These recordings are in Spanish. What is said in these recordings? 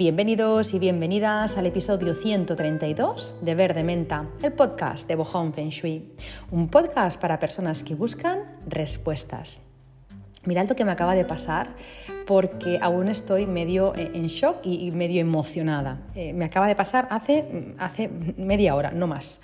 Bienvenidos y bienvenidas al episodio 132 de Verde Menta, el podcast de Bohong Feng Shui, un podcast para personas que buscan respuestas. Mirad lo que me acaba de pasar porque aún estoy medio eh, en shock y medio emocionada. Eh, me acaba de pasar hace, hace media hora, no más.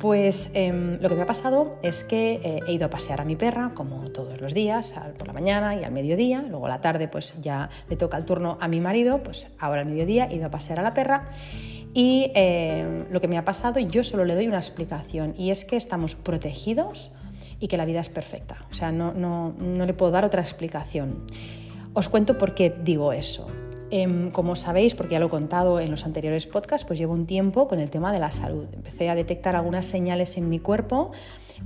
Pues em, lo que me ha pasado es que eh, he ido a pasear a mi perra, como todos los días, por la mañana y al mediodía. Luego a la tarde, pues ya le toca el turno a mi marido, pues ahora al mediodía he ido a pasear a la perra. Y em, lo que me ha pasado, yo solo le doy una explicación, y es que estamos protegidos y que la vida es perfecta. O sea, no, no, no le puedo dar otra explicación. Os cuento por qué digo eso. Em, como sabéis, porque ya lo he contado en los anteriores podcasts, pues llevo un tiempo con el tema de la salud. Empecé a detectar algunas señales en mi cuerpo,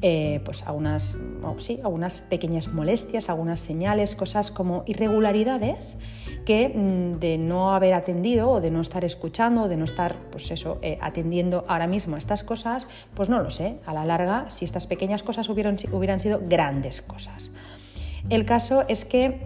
eh, pues algunas, sí, algunas pequeñas molestias, algunas señales, cosas como irregularidades que mm, de no haber atendido o de no estar escuchando o de no estar pues eso, eh, atendiendo ahora mismo estas cosas, pues no lo sé. A la larga, si estas pequeñas cosas hubieran, hubieran sido grandes cosas. El caso es que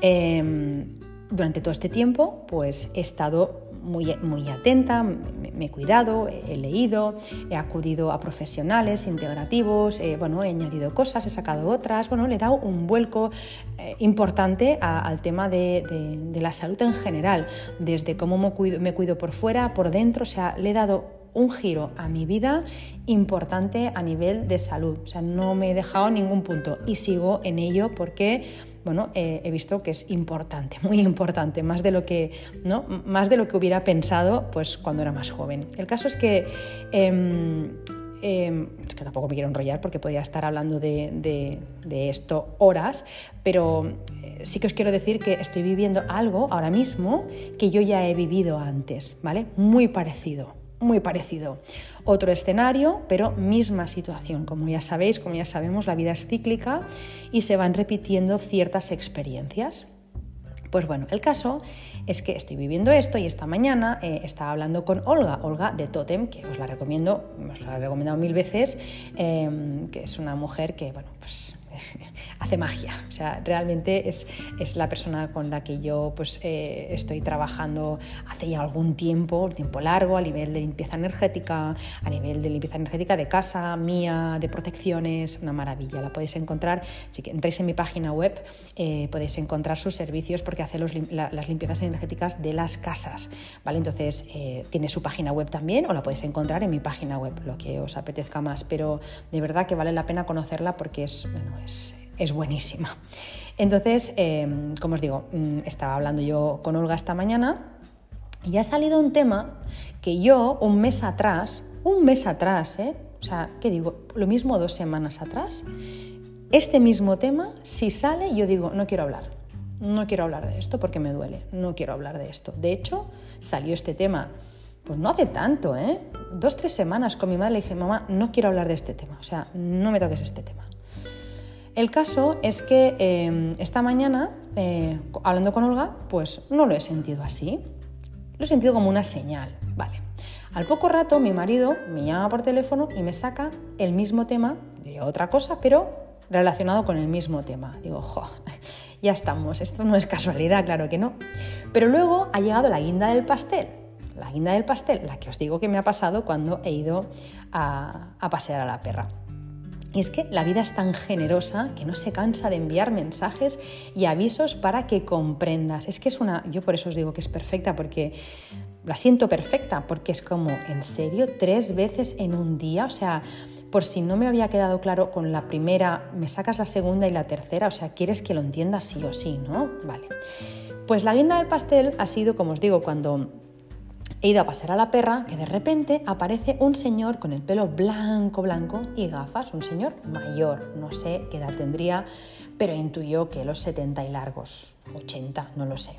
em, durante todo este tiempo pues he estado muy, muy atenta, me, he cuidado, he leído, he acudido a profesionales integrativos, eh, bueno, he añadido cosas, he sacado otras, bueno, le he dado un vuelco eh, importante al tema de, la salud en general, desde cómo me cuido, me cuido por fuera, por dentro, o sea, le he dado un giro a mi vida importante a nivel de salud, o sea, no me he dejado ningún punto y sigo en ello porque bueno, eh, he visto que es importante, muy importante, más de lo que, ¿no? más de lo que hubiera pensado pues, cuando era más joven. El caso es que, em, em, que tampoco me quiero enrollar porque podría estar hablando de, de esto horas, pero eh, sí que os quiero decir que estoy viviendo algo ahora mismo que yo ya he vivido antes, ¿vale? Muy parecido muy parecido. Otro escenario, pero misma situación. Como ya sabéis, como ya sabemos, la vida es cíclica y se van repitiendo ciertas experiencias. Pues bueno, el caso es que estoy viviendo esto y esta mañana eh, estaba hablando con Olga, Olga de Totem, que os la recomiendo, os la he recomendado mil veces, eh, que es una mujer que, bueno, pues hace magia. O sea, realmente es, es, la persona con la que yo pues, eh, estoy trabajando hace ya algún tiempo, un tiempo largo, a nivel de limpieza energética, a nivel de limpieza energética de casa, mía, de protecciones, una maravilla. La podéis encontrar, si entráis en mi página web, eh, podéis encontrar sus servicios porque hace las limpiezas energéticas de las casas. ¿vale? Entonces, eh, tiene su página web también o la podéis encontrar en mi página web, lo que os apetezca más. Pero de verdad que vale la pena conocerla porque es, bueno, es, buenísima. Entonces, em, como os digo, mm, estaba hablando yo con Olga esta mañana y ha salido un tema que yo un mes atrás, un mes atrás, ¿eh? o sea, ¿qué digo? Lo mismo dos semanas atrás, este mismo tema, si sale, yo digo, no quiero hablar, no quiero hablar de esto porque me duele, no quiero hablar de esto. De hecho, salió este tema, pues no hace tanto, ¿eh? Dos, tres semanas con mi madre le dije, mamá, no quiero hablar de este tema, o sea, no me toques este tema. El caso es que em, esta mañana, eh, hablando con Olga, pues no lo he sentido así. Lo he sentido como una señal, vale. Al poco rato mi marido me llama por teléfono y me saca el mismo tema de otra cosa, pero relacionado con el mismo tema. Digo, jo, ya estamos, esto no es casualidad, claro que no. Pero luego ha llegado la guinda del pastel. La guinda del pastel, la que os digo que me ha pasado cuando he ido a pasear a la perra. Y es que la vida es tan generosa que no se cansa de enviar mensajes y avisos para que comprendas. Es que es una, yo por eso os digo que es perfecta, porque la siento perfecta, porque es como, ¿en serio? Tres veces en un día, o sea, por si no me había quedado claro con la primera, me sacas la segunda y la tercera, o sea, quieres que lo entienda sí o sí, ¿no? Vale. Pues la guinda del pastel ha sido, como os digo, cuando He ido a pasar a la perra que de repente aparece un señor con el pelo blanco, blanco y gafas, un señor mayor, no sé qué edad tendría, pero intuyó que los 70 y largos, 80, no lo sé.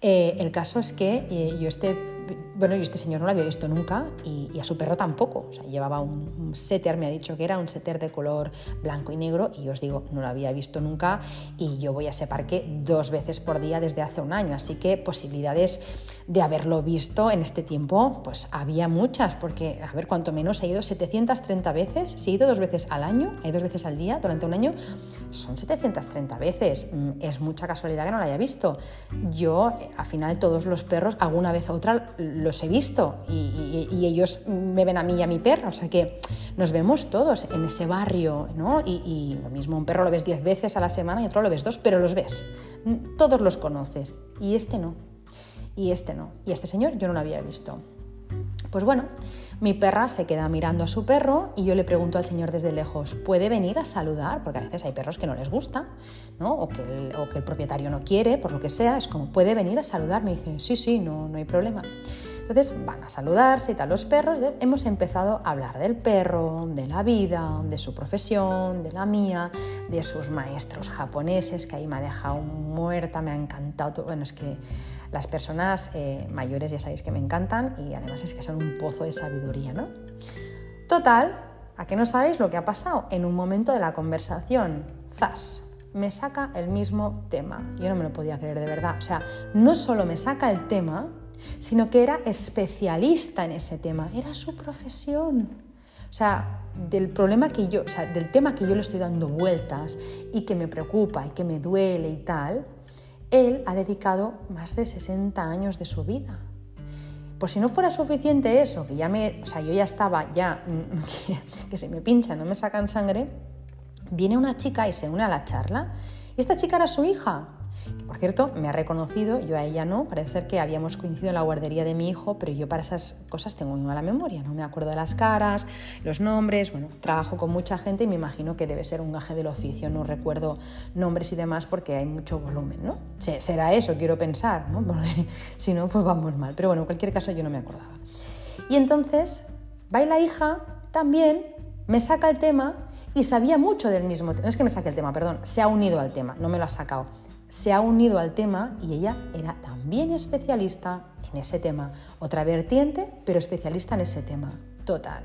Eh, el caso es que eh, yo este bueno, yo este señor no lo había visto nunca y, a su perro tampoco. O sea, llevaba un, setter, me ha dicho que era un setter de color blanco y negro y os digo, no lo había visto nunca y yo voy a ese parque dos veces por día desde hace un año, así que posibilidades de haberlo visto en este tiempo, pues había muchas, porque, a ver, cuanto menos he ido 730 veces, si he ido dos veces al año, he dos veces al día durante un año, son 730 veces. Mm, es mucha casualidad que no lo haya visto. Yo, al final, todos los perros, alguna vez u otra, los he visto y, ellos me ven a mí y a mi perro, o sea que nos vemos todos en ese barrio, ¿no? Y, y lo mismo, un perro lo ves 10 veces a la semana y otro lo ves dos, pero los ves. Todos los conoces y este no y este no. Y este señor yo no lo había visto. Pues bueno, mi perra se queda mirando a su perro y yo le pregunto al señor desde lejos, ¿puede venir a saludar? Porque a veces hay perros que no les gusta, ¿no? O que el, o que el propietario no quiere, por lo que sea, es como, ¿puede venir a saludar? Me dice, sí, sí, no, no hay problema. Entonces van a saludarse y tal los perros. Hemos empezado a hablar del perro, de la vida, de su profesión, de la mía, de sus maestros japoneses, que ahí me ha dejado muerta, me ha encantado. Bueno, es que las personas eh, mayores ya sabéis que me encantan y además es que son un pozo de sabiduría, ¿no? Total, ¿a qué no sabéis lo que ha pasado? En un momento de la conversación, ¡zas! Me saca el mismo tema. Yo no me lo podía creer de verdad. O sea, no solo me saca el tema, sino que era especialista en ese tema. Era su profesión. O sea, del problema que yo, o sea, del tema que yo le estoy dando vueltas y que me preocupa y que me duele y tal, él ha dedicado más de 60 años de su vida. Por si no fuera suficiente eso, que ya me, o sea, yo ya estaba ya que, que se me pincha, no me sacan sangre, viene una chica y se une a la charla. Y esta chica era su hija. Por cierto, me ha reconocido, yo a ella no, parece ser que habíamos coincidido en la guardería de mi hijo, pero yo para esas cosas tengo muy mala memoria, no me acuerdo de las caras, los nombres, bueno, trabajo con mucha gente y me imagino que debe ser un gaje del oficio, no recuerdo nombres y demás porque hay mucho volumen, ¿no? Será eso, quiero pensar, ¿no? Porque si no, pues vamos mal, pero bueno, en cualquier caso yo no me acordaba. Y entonces, va la hija también, me saca el tema y sabía mucho del mismo tema, no es que me saque el tema, perdón, se ha unido al tema, no me lo ha sacado se ha unido al tema y ella era también especialista en ese tema. Otra vertiente, pero especialista en ese tema. Total.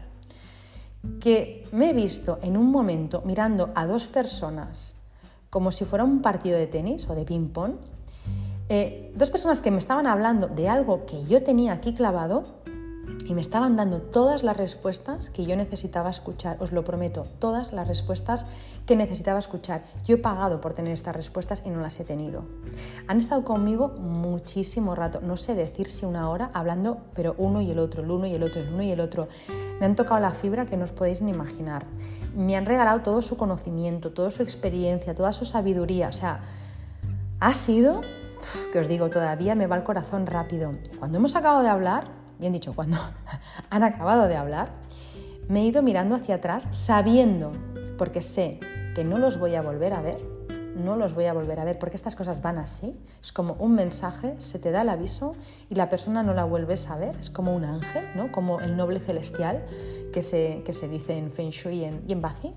Que me he visto en un momento mirando a dos personas como si fuera un partido de tenis o de ping-pong. Eh, dos personas que me estaban hablando de algo que yo tenía aquí clavado y me estaban dando todas las respuestas que yo necesitaba escuchar, os lo prometo, todas las respuestas que necesitaba escuchar. Yo he pagado por tener estas respuestas y no las he tenido. Han estado conmigo muchísimo rato, no sé decir si una hora, hablando, pero uno y el otro, el uno y el otro, el uno y el otro. Me han tocado la fibra que no os podéis ni imaginar. Me han regalado todo su conocimiento, toda su experiencia, toda su sabiduría. O sea, ha sido, que os digo, todavía me va el corazón rápido. Cuando hemos acabado de hablar, bien dicho, cuando han acabado de hablar, me he ido mirando hacia atrás sabiendo, porque sé que no los voy a volver a ver, no los voy a volver a ver, porque estas cosas van así, es como un mensaje, se te da el aviso y la persona no la vuelves a ver, es como un ángel, ¿no? como el noble celestial que se, que se dice en Feng Shui y en, y en Bazi.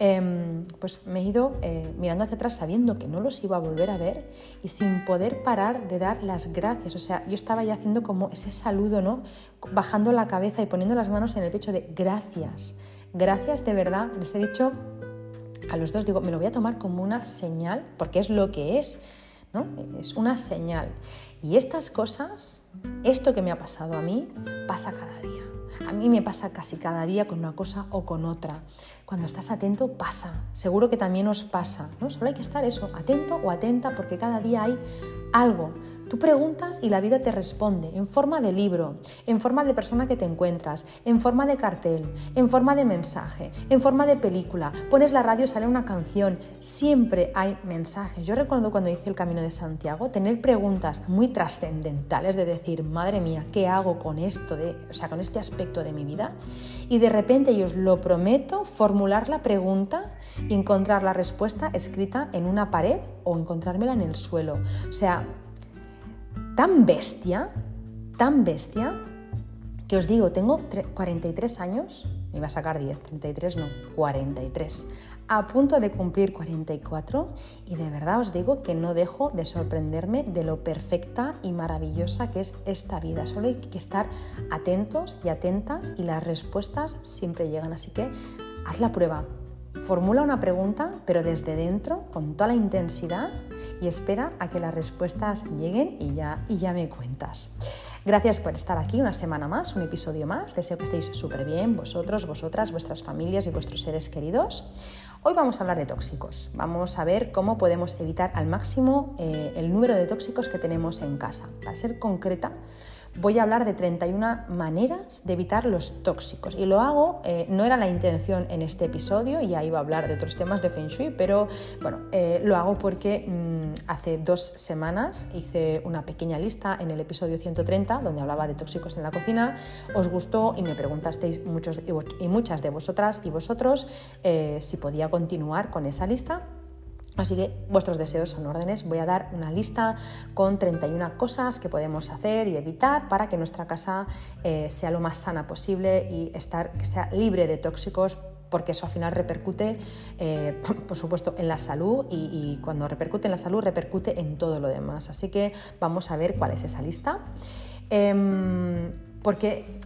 Em, pues me he ido eh, mirando hacia atrás sabiendo que no los iba a volver a ver y sin poder parar de dar las gracias. O sea, yo estaba ya haciendo como ese saludo, ¿no? Bajando la cabeza y poniendo las manos en el pecho de gracias. Gracias de verdad. Les he dicho a los dos, digo, me lo voy a tomar como una señal, porque es lo que es, ¿no? Es una señal. Y estas cosas, esto que me ha pasado a mí, pasa cada día. A mí me pasa casi cada día con una cosa o con otra. Cuando estás atento pasa, seguro que también os pasa, ¿no? Solo hay que estar eso, atento o atenta porque cada día hay algo Tú preguntas y la vida te responde en forma de libro, en forma de persona que te encuentras, en forma de cartel, en forma de mensaje, en forma de película. Pones la radio, sale una canción, siempre hay mensajes. Yo recuerdo cuando hice el Camino de Santiago tener preguntas muy trascendentales de decir, madre mía, ¿qué hago con esto, de, o sea, con este aspecto de mi vida? Y de repente, yo os lo prometo, formular la pregunta y encontrar la respuesta escrita en una pared o encontrármela en el suelo. O sea, tan bestia, tan bestia, que os digo, tengo 43 años, me iba a sacar 10, 33 no, 43. A punto de cumplir 44 y de verdad os digo que no dejo de sorprenderme de lo perfecta y maravillosa que es esta vida. Solo hay que estar atentos y atentas y las respuestas siempre llegan. Así que haz la prueba, Formula una pregunta, pero desde dentro, con toda la intensidad, y espera a que las respuestas lleguen y ya, y ya me cuentas. Gracias por estar aquí una semana más, un episodio más. Deseo que estéis súper bien, vosotros, vosotras, vuestras familias y vuestros seres queridos. Hoy vamos a hablar de tóxicos. Vamos a ver cómo podemos evitar al máximo eh, el número de tóxicos que tenemos en casa. Para ser concreta, voy a hablar de 31 maneras de evitar los tóxicos. Y lo hago, eh, no era la intención en este episodio, ya iba a hablar de otros temas de Feng Shui, pero bueno, eh, lo hago porque mm, hace dos semanas hice una pequeña lista en el episodio 130, donde hablaba de tóxicos en la cocina. Os gustó y me preguntasteis muchos y muchas de vosotras y vosotros eh, si podía continuar con esa lista. Así que vuestros deseos son órdenes. Voy a dar una lista con 31 cosas que podemos hacer y evitar para que nuestra casa eh, sea lo más sana posible y estar, sea libre de tóxicos porque eso al final repercute, eh, por supuesto, en la salud y, cuando repercute en la salud repercute en todo lo demás. Así que vamos a ver cuál es esa lista. Eh, porque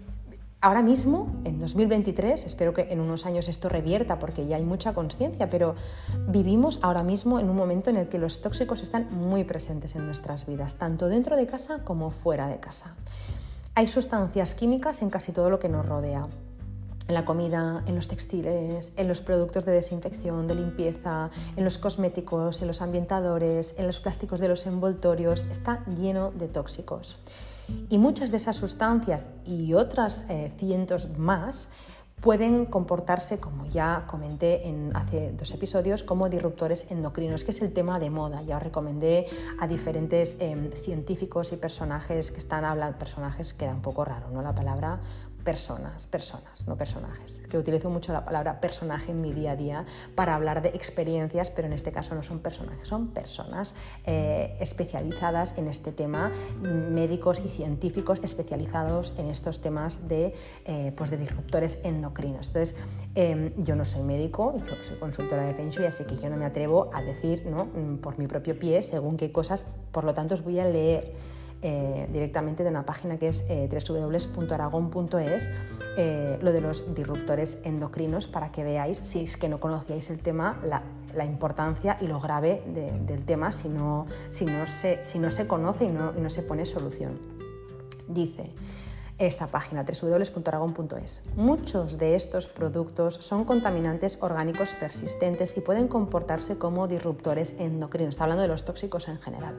Ahora mismo, en 2023, espero que en unos años esto revierta porque ya hay mucha conciencia, pero vivimos ahora mismo en un momento en el que los tóxicos están muy presentes en nuestras vidas, tanto dentro de casa como fuera de casa. Hay sustancias químicas en casi todo lo que nos rodea. En la comida, en los textiles, en los productos de desinfección, de limpieza, en los cosméticos, en los ambientadores, en los plásticos de los envoltorios, está lleno de tóxicos. Y muchas de esas sustancias y otras eh, cientos más pueden comportarse, como ya comenté en hace dos episodios, como disruptores endocrinos, que es el tema de moda. Ya os recomendé a diferentes em, científicos y personajes que están hablando, personajes queda un poco raro, ¿no? La palabra personas, personas, no personajes. Que utilizo mucho la palabra personaje en mi día a día para hablar de experiencias, pero en este caso no son personajes, son personas eh, especializadas en este tema, médicos y científicos especializados en estos temas de, eh, pues de disruptores endocrinos. Entonces, em, yo no soy médico, yo soy consultora de Feng Shui, así que yo no me atrevo a decir ¿no? Mm, por mi propio pie según qué cosas, por lo tanto os voy a leer eh, directamente de una página que es eh, www.aragon.es, eh, lo de los disruptores endocrinos, para que veáis, si es que no conocíais el tema, la, importancia y lo grave del tema si no, si no, se, si no se conoce y no, y no se pone solución. Dice, esta página www.aragon.es. Muchos de estos productos son contaminantes orgánicos persistentes y pueden comportarse como disruptores endocrinos. Está hablando de los tóxicos en general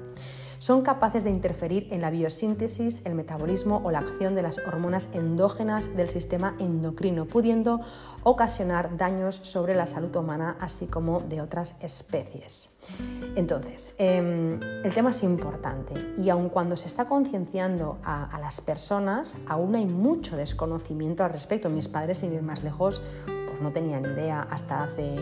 son capaces de interferir en la biosíntesis, el metabolismo o la acción de las hormonas endógenas del sistema endocrino, pudiendo ocasionar daños sobre la salud humana, así como de otras especies. Entonces, em, el tema es importante y aun cuando se está concienciando a, a las personas, aún hay mucho desconocimiento al respecto. Mis padres, sin ir más lejos, no tenía ni idea hasta hace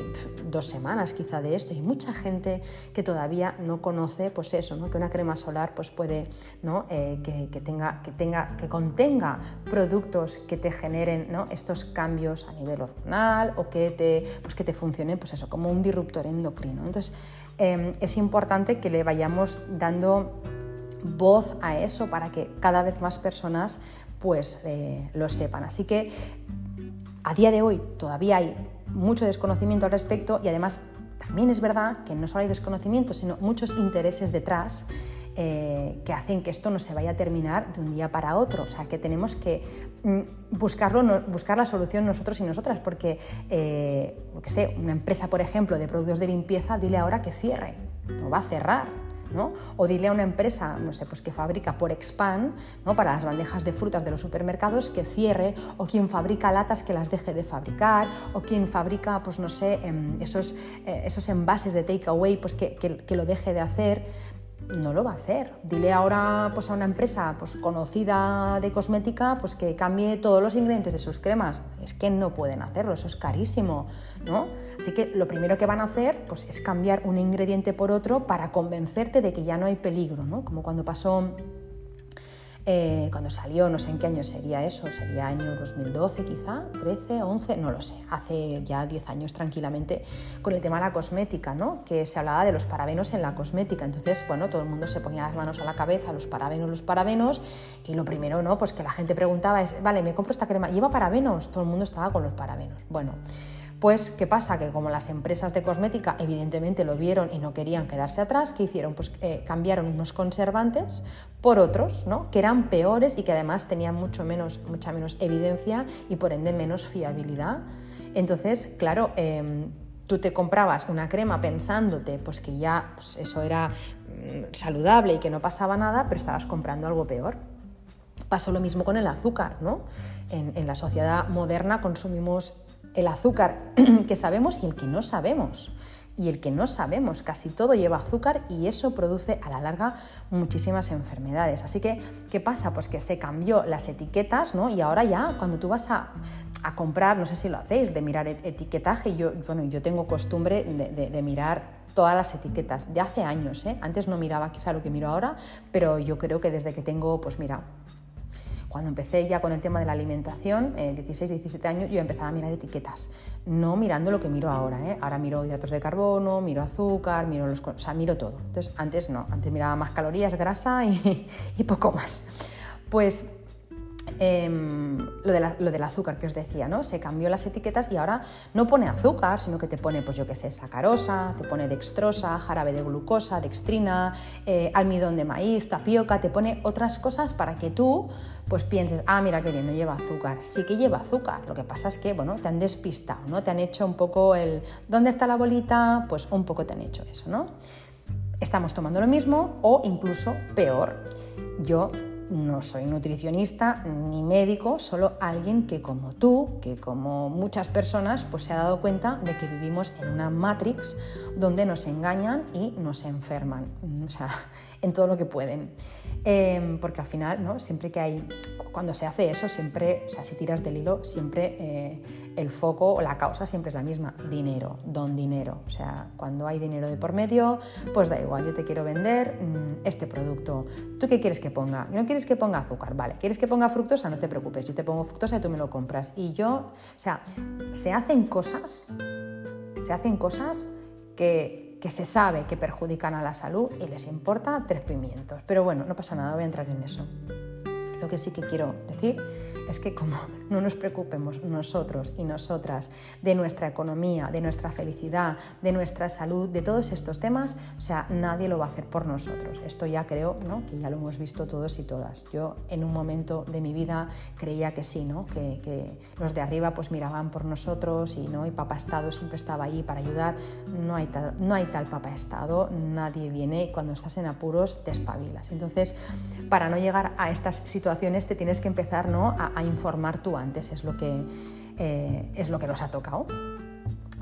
dos semanas quizá de esto y mucha gente que todavía no conoce pues eso, ¿no? que una crema solar pues puede ¿no? Eh, que, tenga, que, tenga, que contenga productos que te generen ¿no? estos cambios a nivel hormonal o que te, pues que te funcionen pues eso, como un disruptor endocrino. Entonces em, es importante que le vayamos dando voz a eso para que cada vez más personas pues eh, lo sepan. Así que a día de hoy todavía hay mucho desconocimiento al respecto y además también es verdad que no solo hay desconocimiento, sino muchos intereses detrás eh, que hacen que esto no se vaya a terminar de un día para otro. O sea, que tenemos que mm, buscarlo, buscar la solución nosotros y nosotras, porque, eh, sé, una empresa, por ejemplo, de productos de limpieza, dile ahora que cierre, no va a cerrar o dile a una empresa, no sé, pues que fabrica por expand, ¿no? Para las bandejas de frutas de los supermercados que cierre, o quien fabrica latas que las deje de fabricar, o quien fabrica, pues no sé, em, esos, eh, esos envases de takeaway, pues que, que lo deje de hacer no lo va a hacer. Dile ahora pues, a una empresa pues, conocida de cosmética pues, que cambie todos los ingredientes de sus cremas. Es que no pueden hacerlo, eso es carísimo. ¿no? Así que lo primero que van a hacer pues, es cambiar un ingrediente por otro para convencerte de que ya no hay peligro, ¿no? como cuando pasó eh, cuando salió, no sé en qué año sería eso, sería año 2012 quizá, 13, 11, no lo sé, hace ya 10 años tranquilamente, con el tema de la cosmética, ¿no? que se hablaba de los parabenos en la cosmética. Entonces, bueno, todo el mundo se ponía las manos a la cabeza, los parabenos, los parabenos, y lo primero, ¿no? Pues que la gente preguntaba es, vale, me compro esta crema, ¿lleva parabenos? Todo el mundo estaba con los parabenos. Bueno, pues, ¿qué pasa? Que como las empresas de cosmética evidentemente lo vieron y no querían quedarse atrás, ¿qué hicieron? Pues eh, cambiaron unos conservantes por otros, ¿no? Que eran peores y que además tenían mucho menos, mucha menos evidencia y por ende menos fiabilidad. Entonces, claro, em, tú te comprabas una crema pensándote pues que ya pues, eso era mm, saludable y que no pasaba nada, pero estabas comprando algo peor. Pasó lo mismo con el azúcar, ¿no? en la sociedad moderna consumimos el azúcar que sabemos y el que no sabemos. Y el que no sabemos, casi todo lleva azúcar y eso produce a la larga muchísimas enfermedades. Así que, ¿qué pasa? Pues que se cambió las etiquetas, ¿no? Y ahora ya, cuando tú vas a, comprar, no sé si lo hacéis, de mirar etiquetaje, yo, bueno, yo tengo costumbre de, de mirar todas las etiquetas, ya hace años, ¿eh? antes no miraba quizá lo que miro ahora, pero yo creo que desde que tengo, pues mira, cuando empecé ya con el tema de la alimentación, 16, eh, 17 años, yo empezaba a mirar etiquetas, no mirando lo que miro ahora. ¿eh? Ahora miro hidratos de carbono, miro azúcar, miro los, o sea, miro todo. Entonces, antes no, antes miraba más calorías, grasa y poco más. Pues Em, lo, del azúcar que os decía, ¿no? Se cambió las etiquetas y ahora no pone azúcar, sino que te pone, pues yo qué sé, sacarosa, te pone dextrosa, jarabe de glucosa, dextrina, eh, almidón de maíz, tapioca, te pone otras cosas para que tú pues pienses, ah, mira qué bien, no lleva azúcar. Sí que lleva azúcar, lo que pasa es que, bueno, te han despistado, ¿no? Te han hecho un poco el, ¿dónde está la bolita? Pues un poco te han hecho eso, ¿no? Estamos tomando lo mismo o incluso peor. Yo no soy nutricionista ni médico, solo alguien que como tú, que como muchas personas, pues se ha dado cuenta de que vivimos en una matrix donde nos engañan y nos enferman, o sea, en todo lo que pueden. Em, porque al final, ¿no? siempre que hay, cuando se hace eso, siempre, o sea, si tiras del hilo, siempre eh, el foco o la causa siempre es la misma, dinero, don dinero. O sea, cuando hay dinero de por medio, pues da igual, yo te quiero vender mm, este producto. ¿Tú qué quieres que ponga? ¿No quieres que ponga azúcar? Vale, ¿quieres que ponga fructosa? No te preocupes, yo te pongo fructosa y tú me lo compras. Y yo, o sea, se hacen cosas, se hacen cosas que que se sabe que perjudican a la salud y les importa tres pimientos. Pero bueno, no pasa nada, voy a entrar en eso. Lo que sí que quiero decir es que como no nos preocupemos nosotros y nosotras de nuestra economía, de nuestra felicidad, de nuestra salud, de todos estos temas, o sea, nadie lo va a hacer por nosotros. Esto ya creo ¿no? que ya lo hemos visto todos y todas. Yo en un momento de mi vida creía que sí, ¿no? que, que los de arriba pues miraban por nosotros y, ¿no? y Papa Estado siempre estaba ahí para ayudar. No hay, tal, no hay tal Papa Estado, nadie viene y cuando estás en apuros te espabilas. Entonces, para no llegar a estas situaciones te tienes que empezar ¿no? a, a informar tú antes, es lo que, eh, es lo que nos ha tocado.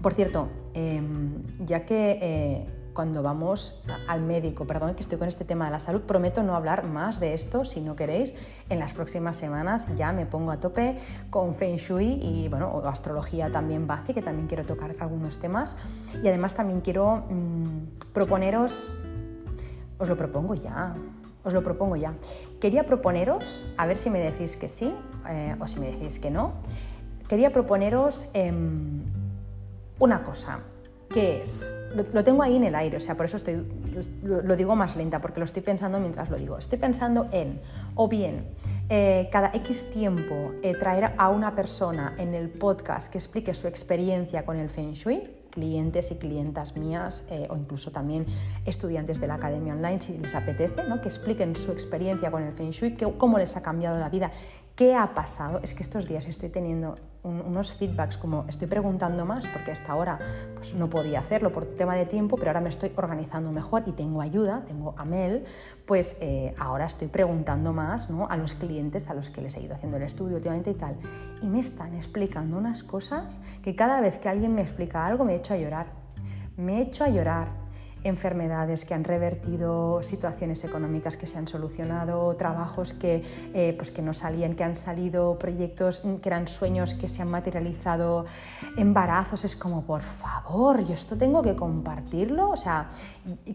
Por cierto, em, ya que eh, cuando vamos al médico, perdón que estoy con este tema de la salud, prometo no hablar más de esto si no queréis. En las próximas semanas ya me pongo a tope con Feng Shui y bueno, astrología también base, que también quiero tocar algunos temas. Y además también quiero mm, proponeros, os lo propongo ya, os lo propongo ya. Quería proponeros, a ver si me decís que sí eh, o si me decís que no, quería proponeros em, una cosa, que es, lo, tengo ahí en el aire, o sea, por eso estoy, lo, digo más lenta, porque lo estoy pensando mientras lo digo. Estoy pensando en, o bien, eh, cada X tiempo eh, traer a una persona en el podcast que explique su experiencia con el Feng Shui, clientes y clientas mías eh, o incluso también estudiantes de la Academia Online, si les apetece, ¿no? que expliquen su experiencia con el Feng Shui, cómo les ha cambiado la vida, qué ha pasado. Es que estos días estoy teniendo unos feedbacks como estoy preguntando más porque hasta ahora pues, no podía hacerlo por tema de tiempo, pero ahora me estoy organizando mejor y tengo ayuda, tengo a Mel, pues eh, ahora estoy preguntando más ¿no? a los clientes a los que les he ido haciendo el estudio últimamente y tal. Y me están explicando unas cosas que cada vez que alguien me explica algo me echo a llorar. Me echo a llorar enfermedades que han revertido, situaciones económicas que se han solucionado, trabajos que, eh, pues que no salían, que han salido, proyectos que eran sueños que se han materializado, embarazos. Es como, por favor, yo esto tengo que compartirlo. O sea,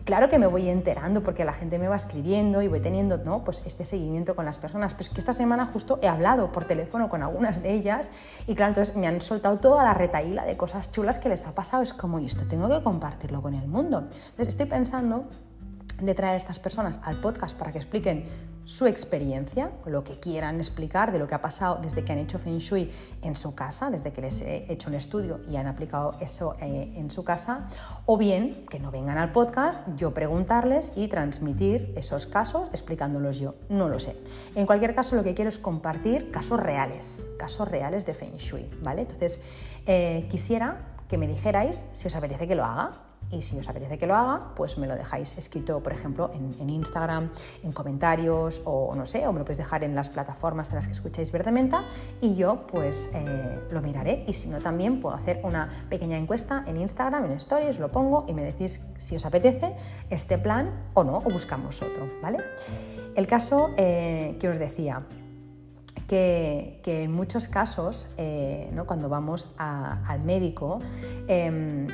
claro que me voy enterando porque la gente me va escribiendo y voy teniendo ¿no? pues este seguimiento con las personas. Pues que esta semana justo he hablado por teléfono con algunas de ellas y claro, entonces me han soltado toda la retaíla de cosas chulas que les ha pasado. Es como, y esto tengo que compartirlo con el mundo. Entonces estoy pensando de traer a estas personas al podcast para que expliquen su experiencia, lo que quieran explicar de lo que ha pasado desde que han hecho Feng Shui en su casa, desde que les he hecho un estudio y han aplicado eso eh, en su casa, o bien que no vengan al podcast, yo preguntarles y transmitir esos casos explicándolos yo. No lo sé. En cualquier caso, lo que quiero es compartir casos reales, casos reales de Feng Shui, ¿vale? Entonces, eh, quisiera que me dijerais si os apetece que lo haga, y si os apetece que lo haga, pues me lo dejáis escrito, por ejemplo, en, Instagram, en comentarios o no sé, o me lo podéis dejar en las plataformas en las que escucháis Verde Menta y yo pues eh, lo miraré. Y si no, también puedo hacer una pequeña encuesta en Instagram, en Stories, lo pongo y me decís si os apetece este plan o no, o buscamos otro, ¿vale? El caso eh, que os decía, que, en muchos casos, eh, ¿no? cuando vamos al médico, em,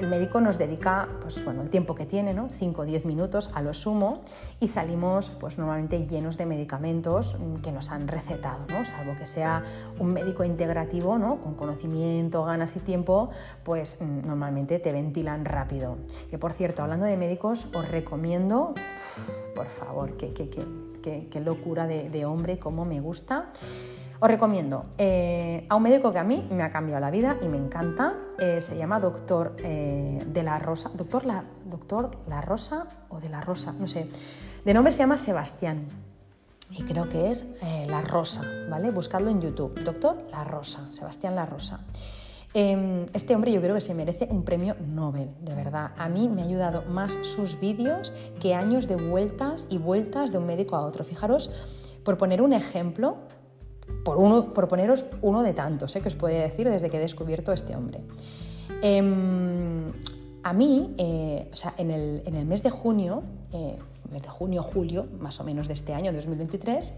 el médico nos dedica pues, bueno, el tiempo que tiene, ¿no? 5 o 10 minutos a lo sumo, y salimos pues, normalmente llenos de medicamentos que nos han recetado, ¿no? salvo que sea un médico integrativo ¿no? con conocimiento, ganas y tiempo, pues normalmente te ventilan rápido. Que por cierto, hablando de médicos, os recomiendo, por favor, qué, locura de, de hombre, cómo me gusta. Os recomiendo eh, a un médico que a mí me ha cambiado la vida y me encanta. Eh, se llama Doctor eh, de la Rosa. Doctor la, Doctor La Rosa o de la Rosa, no sé. De nombre se llama Sebastián. Y creo que es La Rosa, ¿vale? Buscadlo en YouTube. Doctor La Rosa, Sebastián La Rosa. Em, este hombre yo creo que se merece un premio Nobel, de verdad. A mí me ha ayudado más sus vídeos que años de vueltas y vueltas de un médico a otro. Fijaros, por poner un ejemplo, por, uno, por poneros uno de tantos ¿eh? que os puedo decir desde que he descubierto este hombre. Em, a mí, eh, o sea, en el, mes de junio, eh, mes de junio, julio, más o menos de este año, 2023,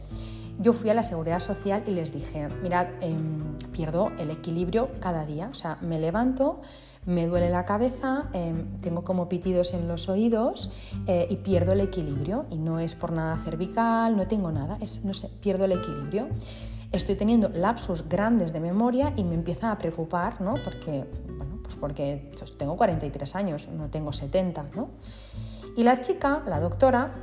yo fui a la seguridad social y les dije, mirad, em, pierdo el equilibrio cada día, o sea, me levanto, me duele la cabeza, em, tengo como pitidos en los oídos y pierdo el equilibrio. Y no es por nada cervical, no tengo nada, es, no sé, pierdo el equilibrio estoy teniendo lapsus grandes de memoria y me empieza a preocupar, ¿no? Porque, bueno, pues porque tengo 43 años, no tengo 70, ¿no? Y la chica, la doctora,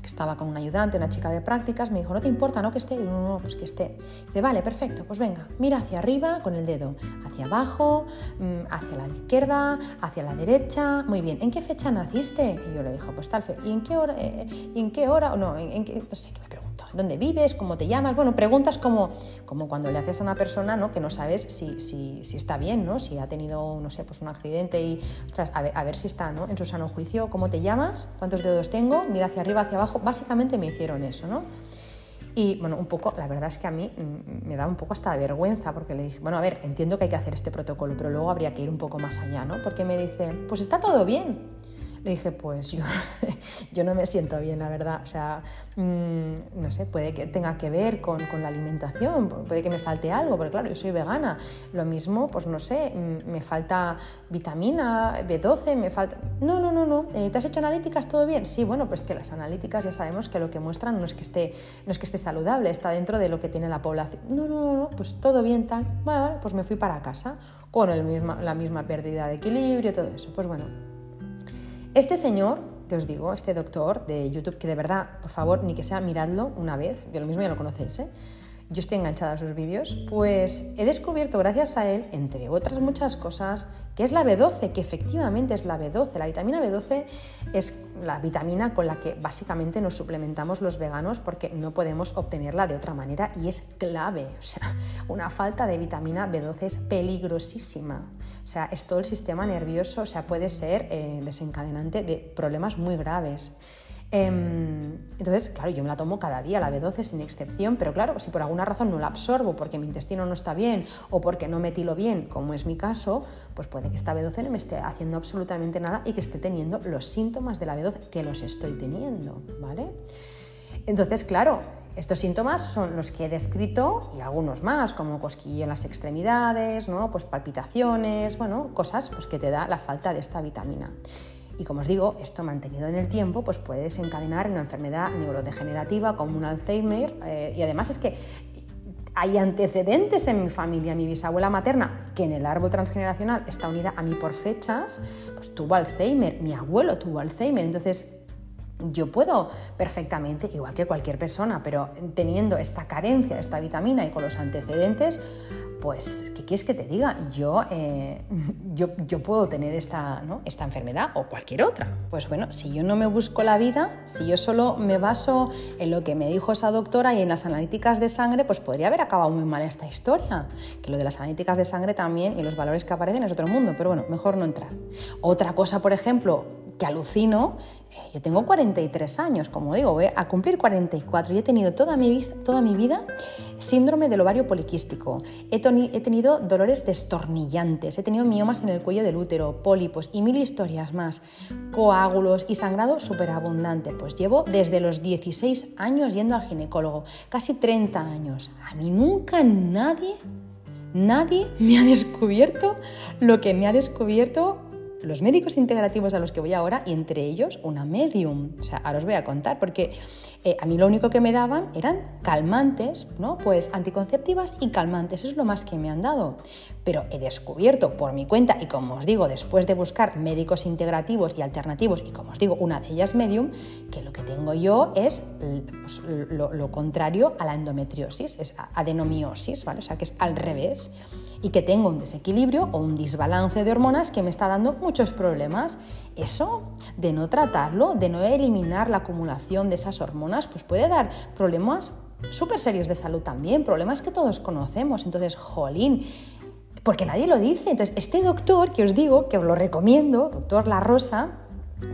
que estaba con un ayudante, una chica de prácticas, me dijo, ¿no te importa, no, que esté? no, no, pues que esté. Dice, vale, perfecto, pues venga, mira hacia arriba con el dedo, hacia abajo, mm, hacia la izquierda, hacia la derecha, muy bien, ¿en qué fecha naciste? Y yo le dije, pues tal fe, ¿y en qué hora? Eh, eh, ¿En qué hora? No, en, qué, no sé qué me ¿Dónde vives? ¿Cómo te llamas? Bueno, preguntas como, como cuando le haces a una persona ¿no? que no sabes si, si, si, está bien, ¿no? si ha tenido, no sé, pues un accidente y, a, ver, a ver si está ¿no? en su sano juicio, ¿cómo te llamas? ¿Cuántos dedos tengo? Mira hacia arriba, hacia abajo. Básicamente me hicieron eso, ¿no? Y bueno, un poco, la verdad es que a mí mm, me da un poco hasta vergüenza porque le dije, bueno, a ver, entiendo que hay que hacer este protocolo, pero luego habría que ir un poco más allá, ¿no? Porque me dice, pues está todo bien. Le dije, pues yo, yo no me siento bien, la verdad. O sea, mm, no sé, puede que tenga que ver con, con, la alimentación, puede que me falte algo, porque claro, yo soy vegana. Lo mismo, pues no sé, mm, me falta vitamina B12, me falta... No, no, no, no. Eh, ¿Te has hecho analíticas? ¿Todo bien? Sí, bueno, pues que las analíticas ya sabemos que lo que muestran no es que esté, no es que esté saludable, está dentro de lo que tiene la población. No, no, no, no pues todo bien tal. Bueno, pues me fui para casa con el misma, la misma pérdida de equilibrio, todo eso. Pues bueno, este señor, que os digo, este doctor de YouTube, que de verdad, por favor, ni que sea miradlo una vez, yo lo mismo ya lo conocéis, ¿eh? Yo estoy enganchada a sus vídeos, pues he descubierto gracias a él, entre otras muchas cosas, que es la B12, que efectivamente es la B12. La vitamina B12 es la vitamina con la que básicamente nos suplementamos los veganos porque no podemos obtenerla de otra manera y es clave. O sea, una falta de vitamina B12 es peligrosísima. O sea, es todo el sistema nervioso, o sea, puede ser eh, desencadenante de problemas muy graves. Em, entonces, claro, yo me la tomo cada día, la B12 sin excepción, pero claro, si por alguna razón no la absorbo porque mi intestino no está bien o porque no metilo bien, como es mi caso, pues puede que esta B12 no me esté haciendo absolutamente nada y que esté teniendo los síntomas de la B12 que los estoy teniendo, ¿vale? Entonces, claro, estos síntomas son los que he descrito y algunos más, como cosquillo en las extremidades, ¿no? pues palpitaciones, bueno, cosas pues, que te da la falta de esta vitamina. Y como os digo, esto mantenido en el tiempo pues puede desencadenar una enfermedad neurodegenerativa como un Alzheimer. Eh, y además es que hay antecedentes en mi familia. Mi bisabuela materna, que en el árbol transgeneracional está unida a mí por fechas, pues tuvo Alzheimer. Mi abuelo tuvo Alzheimer. Entonces, yo puedo perfectamente, igual que cualquier persona, pero teniendo esta carencia de esta vitamina y con los antecedentes, pues, ¿qué quieres que te diga? Yo, eh, yo, yo, puedo tener esta, esta enfermedad o cualquier otra. Pues bueno, si yo no me busco la vida, si yo solo me baso en lo que me dijo esa doctora y en las analíticas de sangre, pues podría haber acabado muy mal esta historia. Que lo de las analíticas de sangre también y los valores que aparecen es otro mundo, pero bueno, mejor no entrar. Otra cosa, por ejemplo, que alucino, eh, yo tengo 43 años, como digo, voy a cumplir 44 y he tenido toda mi, toda mi vida síndrome del ovario poliquístico, he, tenido dolores destornillantes, he tenido miomas en el cuello del útero, pólipos y mil historias más, coágulos y sangrado superabundante. Pues llevo desde los 16 años yendo al ginecólogo, casi 30 años. A mí nunca nadie, nadie me ha descubierto lo que me ha descubierto los médicos integrativos a los que voy ahora y entre ellos una medium. O sea, ahora os voy a contar porque eh, a mí lo único que me daban eran calmantes, ¿no? Pues anticonceptivas y calmantes, es lo más que me han dado. Pero he descubierto por mi cuenta y como os digo, después de buscar médicos integrativos y alternativos y como os digo, una de ellas medium, que lo que tengo yo es pues, lo, lo, contrario a la endometriosis, es adenomiosis, ¿vale? O sea, que es al revés y que tengo un desequilibrio o un desbalance de hormonas que me está dando muchos problemas. Eso, de no tratarlo, de no eliminar la acumulación de esas hormonas, pues puede dar problemas súper serios de salud también, problemas que todos conocemos. Entonces, jolín, porque nadie lo dice. Entonces, este doctor que os digo, que os lo recomiendo, doctor La Rosa,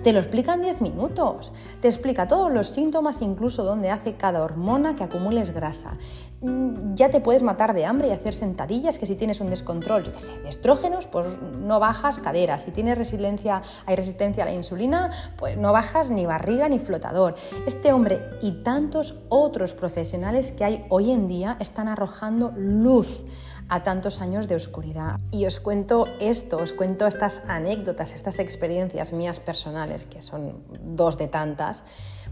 te lo explica en 10 minutos, te explica todos los síntomas, incluso dónde hace cada hormona que acumules grasa. Mm, ya te puedes matar de hambre y hacer sentadillas, que si tienes un descontrol, yo sé, estrógenos, pues no bajas cadera. Si tienes resistencia, hay resistencia a la insulina, pues no bajas ni barriga ni flotador. Este hombre y tantos otros profesionales que hay hoy en día están arrojando luz a tantos años de oscuridad. Y os cuento esto, os cuento estas anécdotas, estas experiencias mías personales, que son dos de tantas,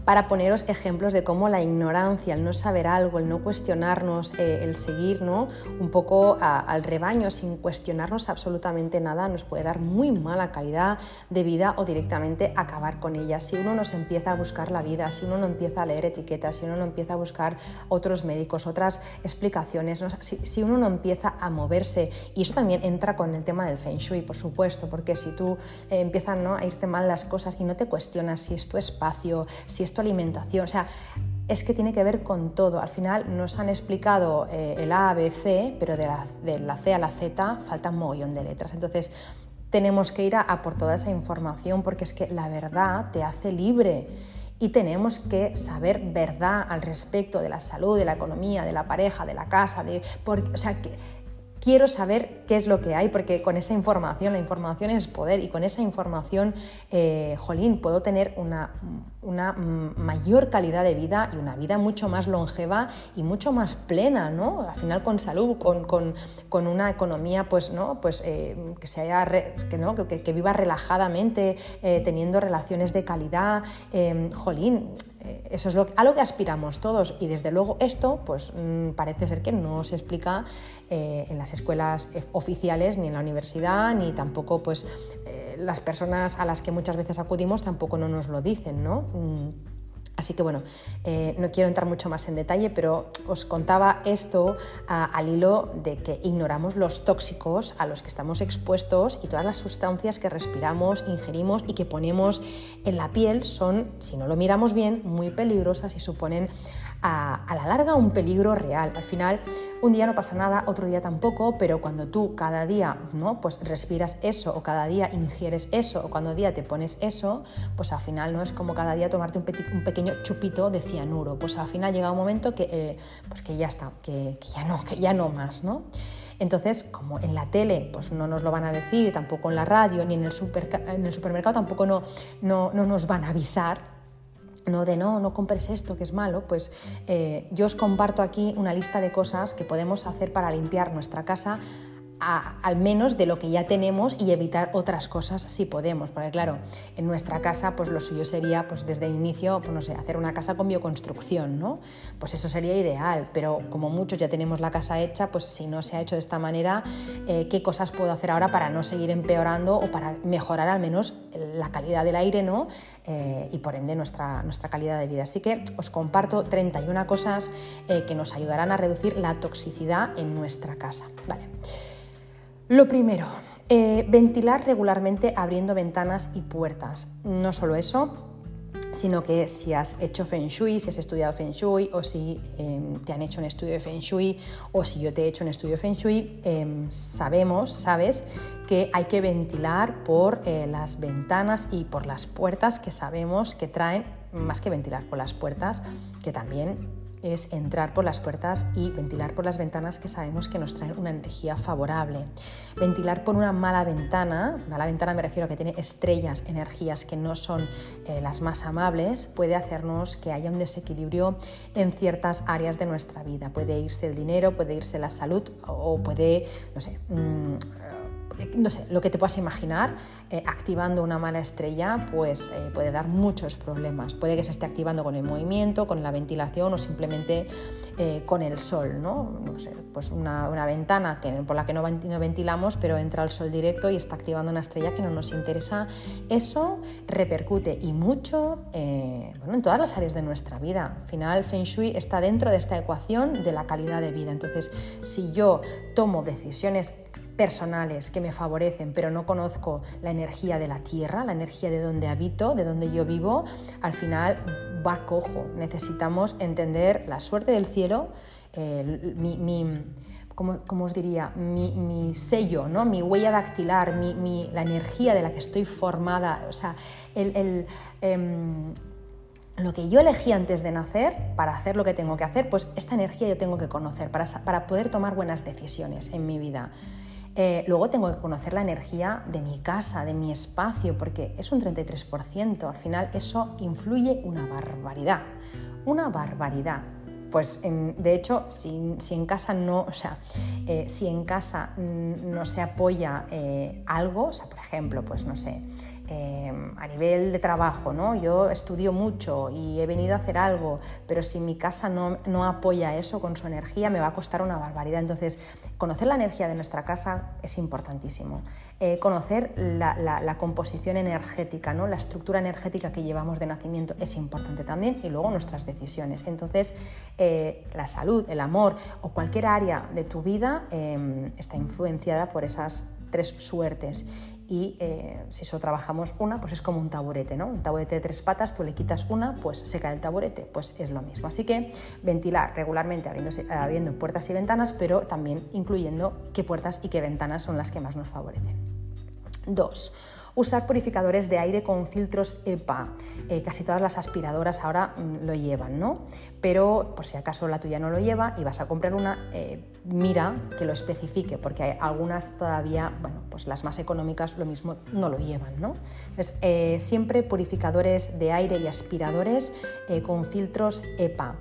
para poneros ejemplos de cómo la ignorancia, el no saber algo, el no cuestionarnos, eh, el seguir ¿no? un poco al rebaño sin cuestionarnos absolutamente nada, nos puede dar muy mala calidad de vida o directamente acabar con ella. Si uno no se empieza a buscar la vida, si uno no empieza a leer etiquetas, si uno no empieza a buscar otros médicos, otras explicaciones, si, uno no empieza a moverse, y eso también entra con el tema del feng shui, por supuesto, porque si tú eh, empiezan ¿no? a irte mal las cosas y no te cuestionas si es tu espacio, si es alimentación, o sea, es que tiene que ver con todo. Al final nos han explicado eh, el A, B, C, pero de la, de la, C a la Z falta un mogollón de letras. Entonces tenemos que ir a, por toda esa información porque es que la verdad te hace libre y tenemos que saber verdad al respecto de la salud, de la economía, de la pareja, de la casa, de, porque, o sea, que, quiero saber qué es lo que hay, porque con esa información, la información es poder, y con esa información, eh, jolín, puedo tener una, una, mayor calidad de vida y una vida mucho más longeva y mucho más plena, ¿no? Al final con salud, con, con, con una economía, pues, ¿no? Pues eh, que, se haya que, ¿no? que, que, viva relajadamente, eh, teniendo relaciones de calidad, jolín, eso es lo, a lo que aspiramos todos y desde luego esto pues mm, parece ser que no se explica eh, en las escuelas oficiales ni en la universidad ni tampoco pues eh, las personas a las que muchas veces acudimos tampoco no nos lo dicen, ¿no? Así que bueno, eh, no quiero entrar mucho más en detalle, pero os contaba esto al hilo de que ignoramos los tóxicos a los que estamos expuestos y todas las sustancias que respiramos, ingerimos y que ponemos en la piel son, si no lo miramos bien, muy peligrosas y suponen a, la larga un peligro real. Al final, un día no pasa nada, otro día tampoco, pero cuando tú cada día ¿no? pues respiras eso o cada día ingieres eso o cuando día te pones eso, pues al final no es como cada día tomarte un, pequeño chupito de cianuro. Pues al final llega un momento que, eh, pues que ya está, que, que, ya no, que ya no más, ¿no? Entonces, como en la tele pues no nos lo van a decir, tampoco en la radio, ni en el, en el supermercado tampoco no, no, no nos van a avisar, no de no, no compres esto que es malo, pues eh, yo os comparto aquí una lista de cosas que podemos hacer para limpiar nuestra casa al menos de lo que ya tenemos y evitar otras cosas si podemos. Porque claro, en nuestra casa pues lo suyo sería pues desde el inicio, pues no sé, hacer una casa con bioconstrucción, ¿no? Pues eso sería ideal, pero como muchos ya tenemos la casa hecha, pues si no se ha hecho de esta manera, eh, ¿qué cosas puedo hacer ahora para no seguir empeorando o para mejorar al menos la calidad del aire, ¿no? Eh, y por ende nuestra, nuestra calidad de vida. Así que os comparto 31 cosas eh, que nos ayudarán a reducir la toxicidad en nuestra casa. Vale. Lo primero, eh, ventilar regularmente abriendo ventanas y puertas. No solo eso, sino que si has hecho Feng Shui, si has estudiado Feng Shui o si em, te han hecho un estudio de Feng Shui o si yo te he hecho un estudio de Feng Shui, em, sabemos, sabes que hay que ventilar por eh, las ventanas y por las puertas que sabemos que traen, más que ventilar por las puertas, que también es entrar por las puertas y ventilar por las ventanas que sabemos que nos traen una energía favorable. Ventilar por una mala ventana, mala ventana me refiero a que tiene estrellas, energías que no son eh, las más amables, puede hacernos que haya un desequilibrio en ciertas áreas de nuestra vida. Puede irse el dinero, puede irse la salud o puede, no sé, mm, no sé, lo que te puedas imaginar, eh, activando una mala estrella, pues eh, puede dar muchos problemas. Puede que se esté activando con el movimiento, con la ventilación o simplemente eh, con el sol, ¿no? no sé, pues una, ventana que, por la que no, ventilamos, pero entra el sol directo y está activando una estrella que no nos interesa. Eso repercute y mucho en todas las áreas de nuestra vida. Al final, Feng Shui está dentro de esta ecuación de la calidad de vida. Entonces, si yo tomo decisiones personales que me favorecen, pero no conozco la energía de la tierra, la energía de donde habito, de donde yo vivo, al final va cojo. Necesitamos entender la suerte del cielo, mi, os diría? Mi, sello, ¿no? mi huella dactilar, la energía de la que estoy formada, o sea, em, lo que yo elegí antes de nacer para hacer lo que tengo que hacer, pues esta energía yo tengo que conocer para, para poder tomar buenas decisiones en mi vida. Eh, luego tengo que conocer la energía de mi casa, de mi espacio, porque es un 33%. Al final eso influye una barbaridad, una barbaridad. Pues de hecho, si, en casa no, o sea, eh, si en casa no se apoya eh, algo, o sea, por ejemplo, pues no sé, Em, a nivel de trabajo, ¿no? Yo estudio mucho y he venido a hacer algo, pero si mi casa no, no, apoya eso con su energía, me va a costar una barbaridad. Entonces, conocer la energía de nuestra casa es importantísimo. Eh, conocer la, composición energética, ¿no? la estructura energética que llevamos de nacimiento es importante también y luego nuestras decisiones. Entonces, eh, la salud, el amor o cualquier área de tu vida em, está influenciada por esas tres suertes y eh, si solo trabajamos una, pues es como un taburete, ¿no? Un taburete de tres patas, tú le quitas una, pues se cae el taburete, pues es lo mismo. Así que ventilar regularmente abriendo puertas y ventanas, pero también incluyendo qué puertas y qué ventanas son las que más nos favorecen. Dos, usar purificadores de aire con filtros EPA. Eh, casi todas las aspiradoras ahora mm, lo llevan, ¿no? Pero por si acaso la tuya no lo lleva y vas a comprar una, eh, mira que lo especifique, porque hay algunas todavía, bueno, pues las más económicas lo mismo no lo llevan, ¿no? Eh, siempre purificadores de aire y aspiradores con filtros EPA.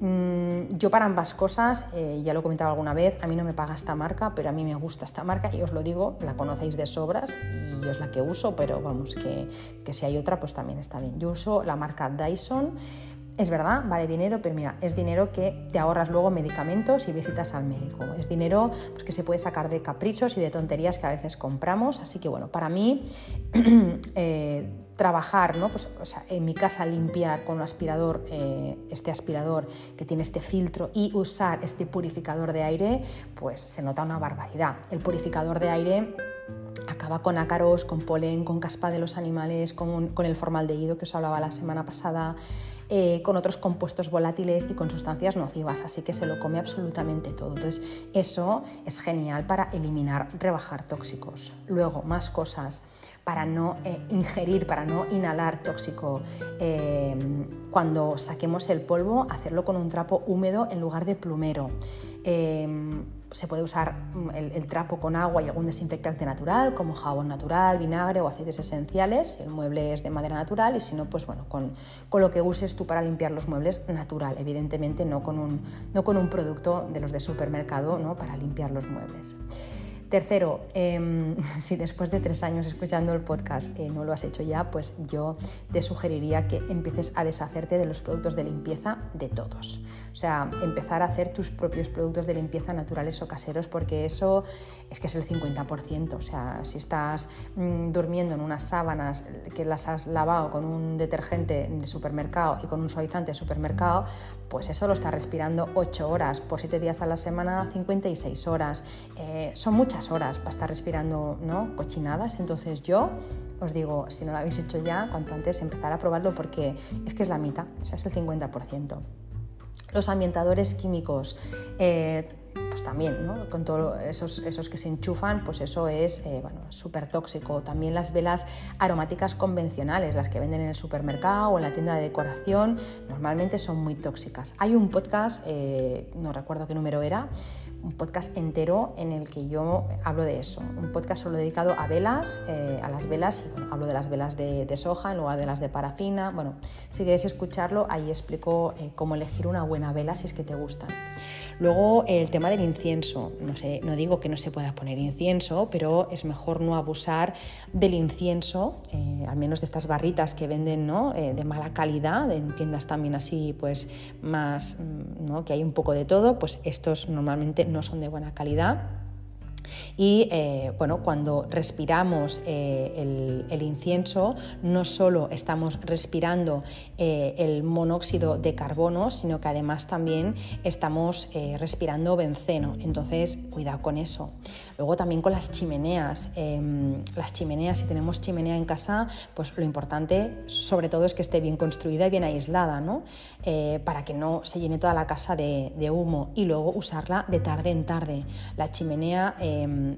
Mm, yo para ambas cosas, eh, ya lo he comentado alguna vez, a mí no me paga esta marca, pero a mí me gusta esta marca y os lo digo, la conocéis de sobras y yo es la que uso, pero vamos, que, que si hay otra pues también está bien. Yo uso la marca Dyson. Es verdad, vale dinero, pero mira, es dinero que te ahorras luego medicamentos y visitas al médico. Es dinero pues, que se puede sacar de caprichos y de tonterías que a veces compramos. Así que bueno, para mí eh, trabajar, ¿no? pues, o sea, en mi casa limpiar con un aspirador, eh, este aspirador que tiene este filtro y usar este purificador de aire, pues se nota una barbaridad. El purificador de aire acaba con ácaros, con polen, con caspa de los animales, con, con el formaldehído que os hablaba la semana pasada, eh, con otros compuestos volátiles y con sustancias nocivas, así que se lo come absolutamente todo. Entonces, eso es genial para eliminar, rebajar tóxicos. Luego, más cosas para no eh, ingerir, para no inhalar tóxico. Eh, cuando saquemos el polvo, hacerlo con un trapo húmedo en lugar de plumero se puede usar mm, el, trapo con agua y algún desinfectante natural, como jabón natural, vinagre o aceites esenciales. El mueble es de madera natural y si no, pues bueno, con, lo que uses tú para limpiar los muebles natural, evidentemente no con un, no con un producto de los de supermercado ¿no? para limpiar los muebles. Tercero, em, si después de tres años escuchando el podcast eh, no lo has hecho ya, pues yo te sugeriría que empieces a deshacerte de los productos de limpieza de todos. O sea, empezar a hacer tus propios productos de limpieza naturales o caseros, porque eso es que es el 50%. O sea, si estás mm, durmiendo en unas sábanas que las has lavado con un detergente de supermercado y con un suavizante de supermercado, pues eso lo estás respirando 8 horas, por 7 días a la semana 56 horas. Eh, son muchas horas para estar respirando ¿no? cochinadas, entonces yo os digo, si no lo habéis hecho ya, cuanto antes empezar a probarlo porque es que es la mitad, o sea, es el 50%. Los ambientadores químicos, eh, pues también, ¿no? con todos esos, esos, que se enchufan, pues eso es eh, bueno, súper tóxico. También las velas aromáticas convencionales, las que venden en el supermercado o en la tienda de decoración, normalmente son muy tóxicas. Hay un podcast, eh, no recuerdo qué número era, un podcast entero en el que yo hablo de eso, un podcast solo dedicado a velas, eh, a las velas, hablo de las velas de, soja en lugar de las de parafina. Bueno, si queréis escucharlo, ahí explico eh, cómo elegir una buena vela si es que te gustan. Luego el tema del incienso, no, sé, no digo que no se pueda poner incienso, pero es mejor no abusar del incienso, eh, al menos de estas barritas que venden ¿no? de mala calidad, en tiendas también así, pues más, mm, ¿no? que hay un poco de todo, pues estos normalmente no son de buena calidad. Y eh, bueno, cuando respiramos eh, el, incienso, no solo estamos respirando eh, el monóxido de carbono, sino que además también estamos respirando benceno. Entonces, cuidado con eso. Luego también con las chimeneas. Em, las chimeneas, si tenemos chimenea en casa, pues lo importante sobre todo es que esté bien construida y bien aislada, ¿no? para que no se llene toda la casa de, de, humo. Y luego usarla de tarde en tarde. La chimenea Em,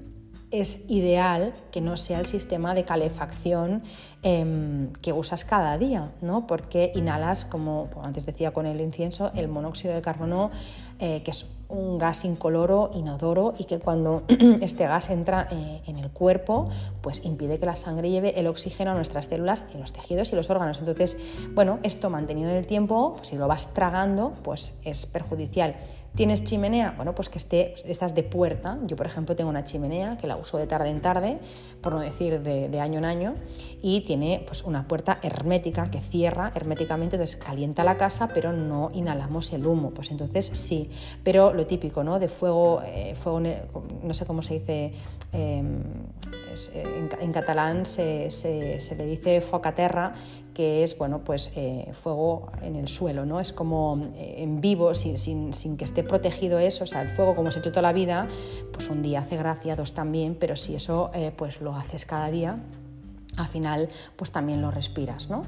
es ideal que no sea el sistema de calefacción em, que usas cada día, ¿no? porque inhalas, como antes decía con el incienso, el monóxido de carbono, eh, que es un gas incoloro, inodoro, y que cuando este gas entra eh, en el cuerpo, pues impide que la sangre lleve el oxígeno a nuestras células y los tejidos y los órganos. Entonces, bueno, esto mantenido en el tiempo, si lo vas tragando, pues es perjudicial. ¿Tienes chimenea? Bueno, pues que esté, estás de puerta. Yo, por ejemplo, tengo una chimenea que la uso de tarde en tarde, por no decir de, año en año, y tiene pues, una puerta hermética que cierra herméticamente, entonces calienta la casa, pero no inhalamos el humo. Pues entonces sí, pero lo típico, ¿no? De fuego, eh, fuego no sé cómo se dice, em, eh, en, catalán se, le dice focaterra, que es bueno, pues, eh, fuego en el suelo, ¿no? es como eh, en vivo, sin, sin, que esté protegido eso, o sea, el fuego como se ha hecho toda la vida, pues un día hace gracia, dos también, pero si eso pues lo haces cada día, al final pues también lo respiras. ¿no?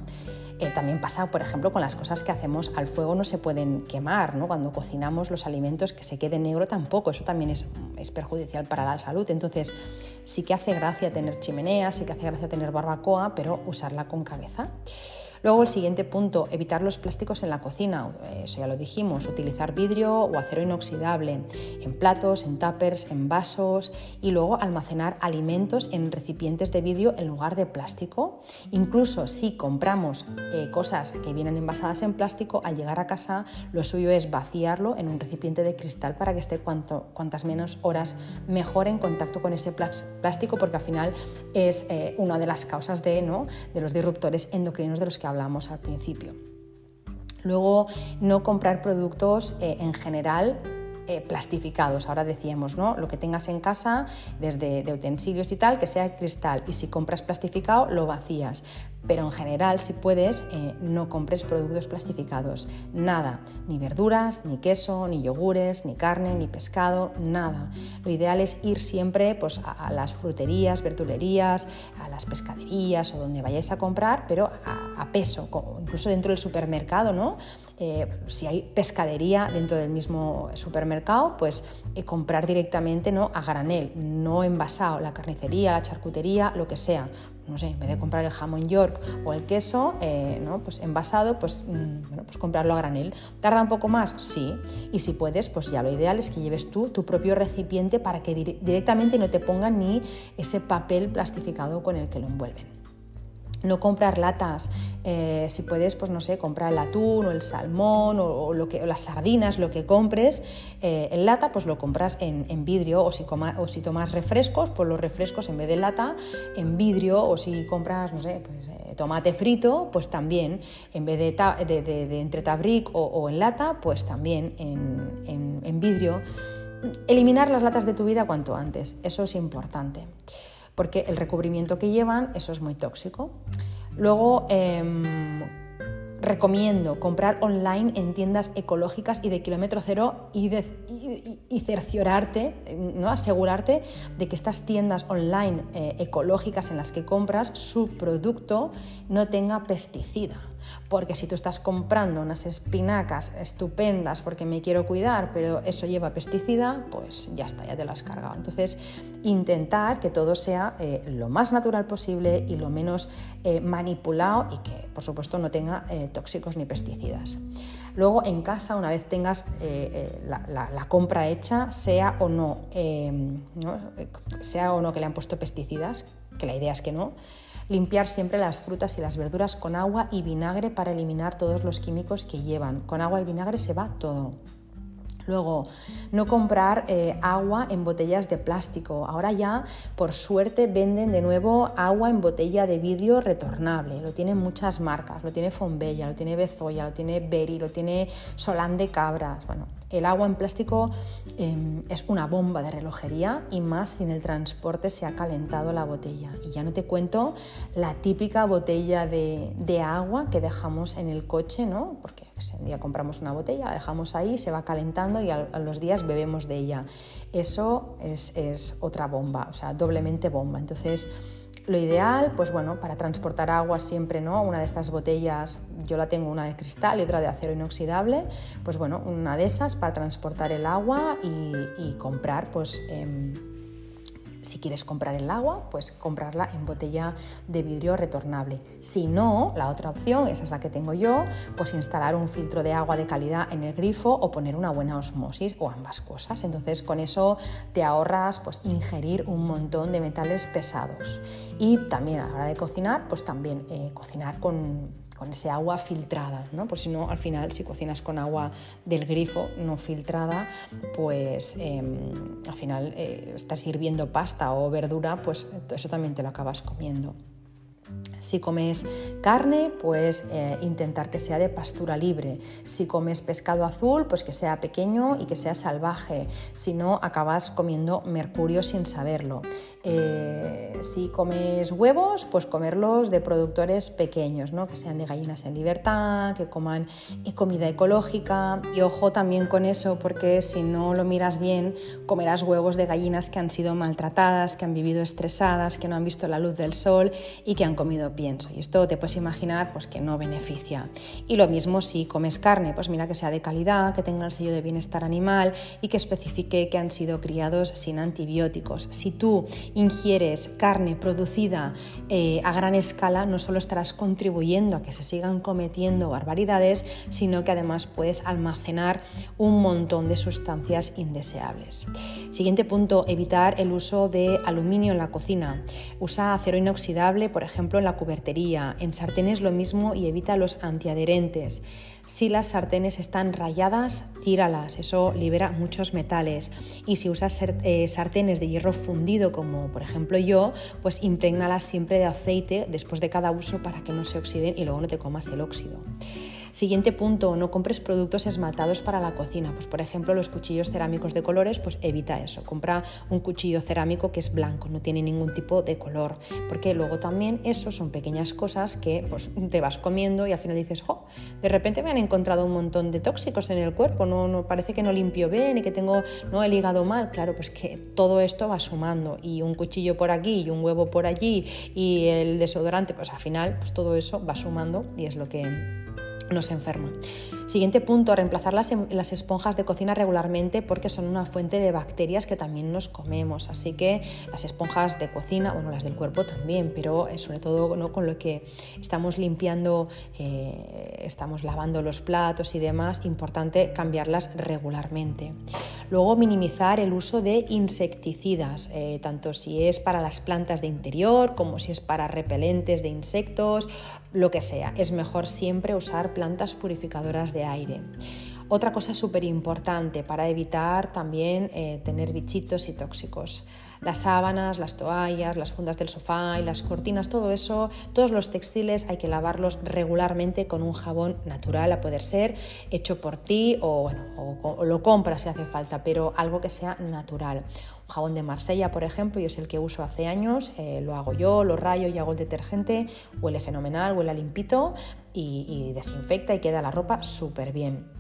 Eh, también pasa, por ejemplo, con las cosas que hacemos al fuego no se pueden quemar, ¿no? Cuando cocinamos los alimentos que se quede negro tampoco, eso también es, es perjudicial para la salud. Entonces, sí que hace gracia tener chimenea, sí que hace gracia tener barbacoa, pero usarla con cabeza. Luego el siguiente punto, evitar los plásticos en la cocina, eso ya lo dijimos, utilizar vidrio o acero inoxidable en platos, en tuppers, en vasos y luego almacenar alimentos en recipientes de vidrio en lugar de plástico. Incluso si compramos eh, cosas que vienen envasadas en plástico, al llegar a casa lo suyo es vaciarlo en un recipiente de cristal para que esté cuantas menos horas mejor en contacto con ese plástico porque al final es eh, una de las causas de, ¿no? de los disruptores endocrinos de los que hablamos hablamos al principio. Luego, no comprar productos eh, en general eh, plastificados. Ahora decíamos, ¿no? Lo que tengas en casa, desde de utensilios y tal, que sea cristal. Y si compras plastificado, lo vacías. Pero en general, si puedes, eh, no compres productos plastificados. Nada, ni verduras, ni queso, ni yogures, ni carne, ni pescado, nada. Lo ideal es ir siempre pues, a, las fruterías, verdulerías, a las pescaderías o donde vayáis a comprar, pero a, peso, incluso dentro del supermercado, ¿no? Eh, si hay pescadería dentro del mismo supermercado, pues eh, comprar directamente ¿no? a granel, no envasado, la carnicería, la charcutería, lo que sea. No sé, en vez de comprar el jamón York o el queso, eh, ¿no? pues envasado, pues, mm, bueno, pues comprarlo a granel. ¿Tarda un poco más? Sí. Y si puedes, pues ya lo ideal es que lleves tú tu propio recipiente para que directamente no te pongan ni ese papel plastificado con el que lo envuelven no comprar latas, eh, si puedes, pues no sé, comprar el atún o el salmón o, lo que, las sardinas, lo que compres eh, en lata, pues lo compras en, vidrio o si, o si tomas refrescos, pues los refrescos en vez de lata en vidrio o si compras, no sé, pues, eh, tomate frito, pues también en vez de, de, entre tabric o, en lata, pues también en, en vidrio. Eliminar las latas de tu vida cuanto antes, eso es importante porque el recubrimiento que llevan, eso es muy tóxico. Luego, em, recomiendo comprar online en tiendas ecológicas y de kilómetro cero y, cerciorarte, ¿no? asegurarte de que estas tiendas online eh, ecológicas en las que compras, su producto no tenga pesticida. Porque si tú estás comprando unas espinacas estupendas porque me quiero cuidar, pero eso lleva pesticida, pues ya está, ya te lo has cargado. Entonces, intentar que todo sea eh, lo más natural posible y lo menos eh, manipulado y que, por supuesto, no tenga eh, tóxicos ni pesticidas. Luego, en casa, una vez tengas la, compra hecha, sea o no, ¿no? sea o no que le han puesto pesticidas, que la idea es que no, Limpiar siempre las frutas y las verduras con agua y vinagre para eliminar todos los químicos que llevan. Con agua y vinagre se va todo. Luego, no comprar eh, agua en botellas de plástico. Ahora ya, por suerte, venden de nuevo agua en botella de vidrio retornable. Lo tienen muchas marcas. Lo tiene Fombella, lo tiene Bezoya, lo tiene Beri, lo tiene Solán de Cabras. Bueno, el agua en plástico em, es una bomba de relojería y más si en el transporte se ha calentado la botella. Y ya no te cuento la típica botella de, agua que dejamos en el coche, ¿no? Porque un día compramos una botella, la dejamos ahí, se va calentando y a, los días bebemos de ella. Eso es, es otra bomba, o sea, doblemente bomba. Entonces, lo ideal, pues bueno, para transportar agua siempre, ¿no? Una de estas botellas, yo la tengo una de cristal y otra de acero inoxidable, pues bueno, una de esas para transportar el agua y, comprar, pues... Em, si quieres comprar el agua, pues comprarla en botella de vidrio retornable. Si no, la otra opción, esa es la que tengo yo, pues instalar un filtro de agua de calidad en el grifo o poner una buena osmosis o ambas cosas. Entonces con eso te ahorras pues ingerir un montón de metales pesados. Y también a la hora de cocinar, pues también eh, cocinar con con ese agua filtrada, ¿no? Por si no, al final, si cocinas con agua del grifo no filtrada, pues em, al final eh, estás hirviendo pasta o verdura, pues eso también te lo acabas comiendo. Si comes carne, pues eh, intentar que sea de pastura libre. Si comes pescado azul, pues que sea pequeño y que sea salvaje. Si no, acabas comiendo mercurio sin saberlo. Eh, si comes huevos, pues comerlos de productores pequeños, ¿no? que sean de gallinas en libertad, que coman comida ecológica. Y ojo también con eso, porque si no lo miras bien, comerás huevos de gallinas que han sido maltratadas, que han vivido estresadas, que no han visto la luz del sol y que han comido pienso. Y esto te puedes imaginar pues, que no beneficia. Y lo mismo si comes carne, pues mira que sea de calidad, que tenga el sello de bienestar animal y que especifique que han sido criados sin antibióticos. Si tú ingieres carne producida eh, a gran escala, no solo estarás contribuyendo a que se sigan cometiendo barbaridades, sino que además puedes almacenar un montón de sustancias indeseables. Siguiente punto, evitar el uso de aluminio en la cocina. Usa acero inoxidable, por ejemplo, en la cubertería. En sartenes lo mismo y evita los antiadherentes. Si las sartenes están rayadas, tíralas, eso libera muchos metales. Y si usas eh, sartenes de hierro fundido, como por ejemplo yo, pues impregnalas siempre de aceite después de cada uso para que no se oxiden y luego no te comas el óxido. Siguiente punto, no compres productos esmaltados para la cocina. Pues por ejemplo, los cuchillos cerámicos de colores, pues evita eso. Compra un cuchillo cerámico que es blanco, no tiene ningún tipo de color, porque luego también eso son pequeñas cosas que pues, te vas comiendo y al final dices, jo, de repente me han encontrado un montón de tóxicos en el cuerpo, no, no parece que no limpio bien y que tengo no el hígado mal. Claro, pues que todo esto va sumando y un cuchillo por aquí y un huevo por allí y el desodorante, pues al final pues todo eso va sumando y es lo que nos enferma. Siguiente punto, reemplazar las, em, las, esponjas de cocina regularmente porque son una fuente de bacterias que también nos comemos. Así que las esponjas de cocina, bueno, las del cuerpo también, pero eh, sobre todo ¿no? con lo que estamos limpiando, eh, estamos lavando los platos y demás, importante cambiarlas regularmente. Luego, minimizar el uso de insecticidas, eh, tanto si es para las plantas de interior como si es para repelentes de insectos, lo que sea. Es mejor siempre usar plantas purificadoras aire. Otra cosa súper importante para evitar también eh, tener bichitos y tóxicos. Las sábanas, las toallas, las fundas del sofá y las cortinas, todo eso, todos los textiles hay que lavarlos regularmente con un jabón natural, a poder ser hecho por ti o, lo compras si hace falta, pero algo que sea natural. Jabón de Marsella, por ejemplo, y es el que uso hace años, eh, lo hago yo, lo rayo y hago el detergente, huele fenomenal, huele limpito y, y desinfecta y queda la ropa súper bien.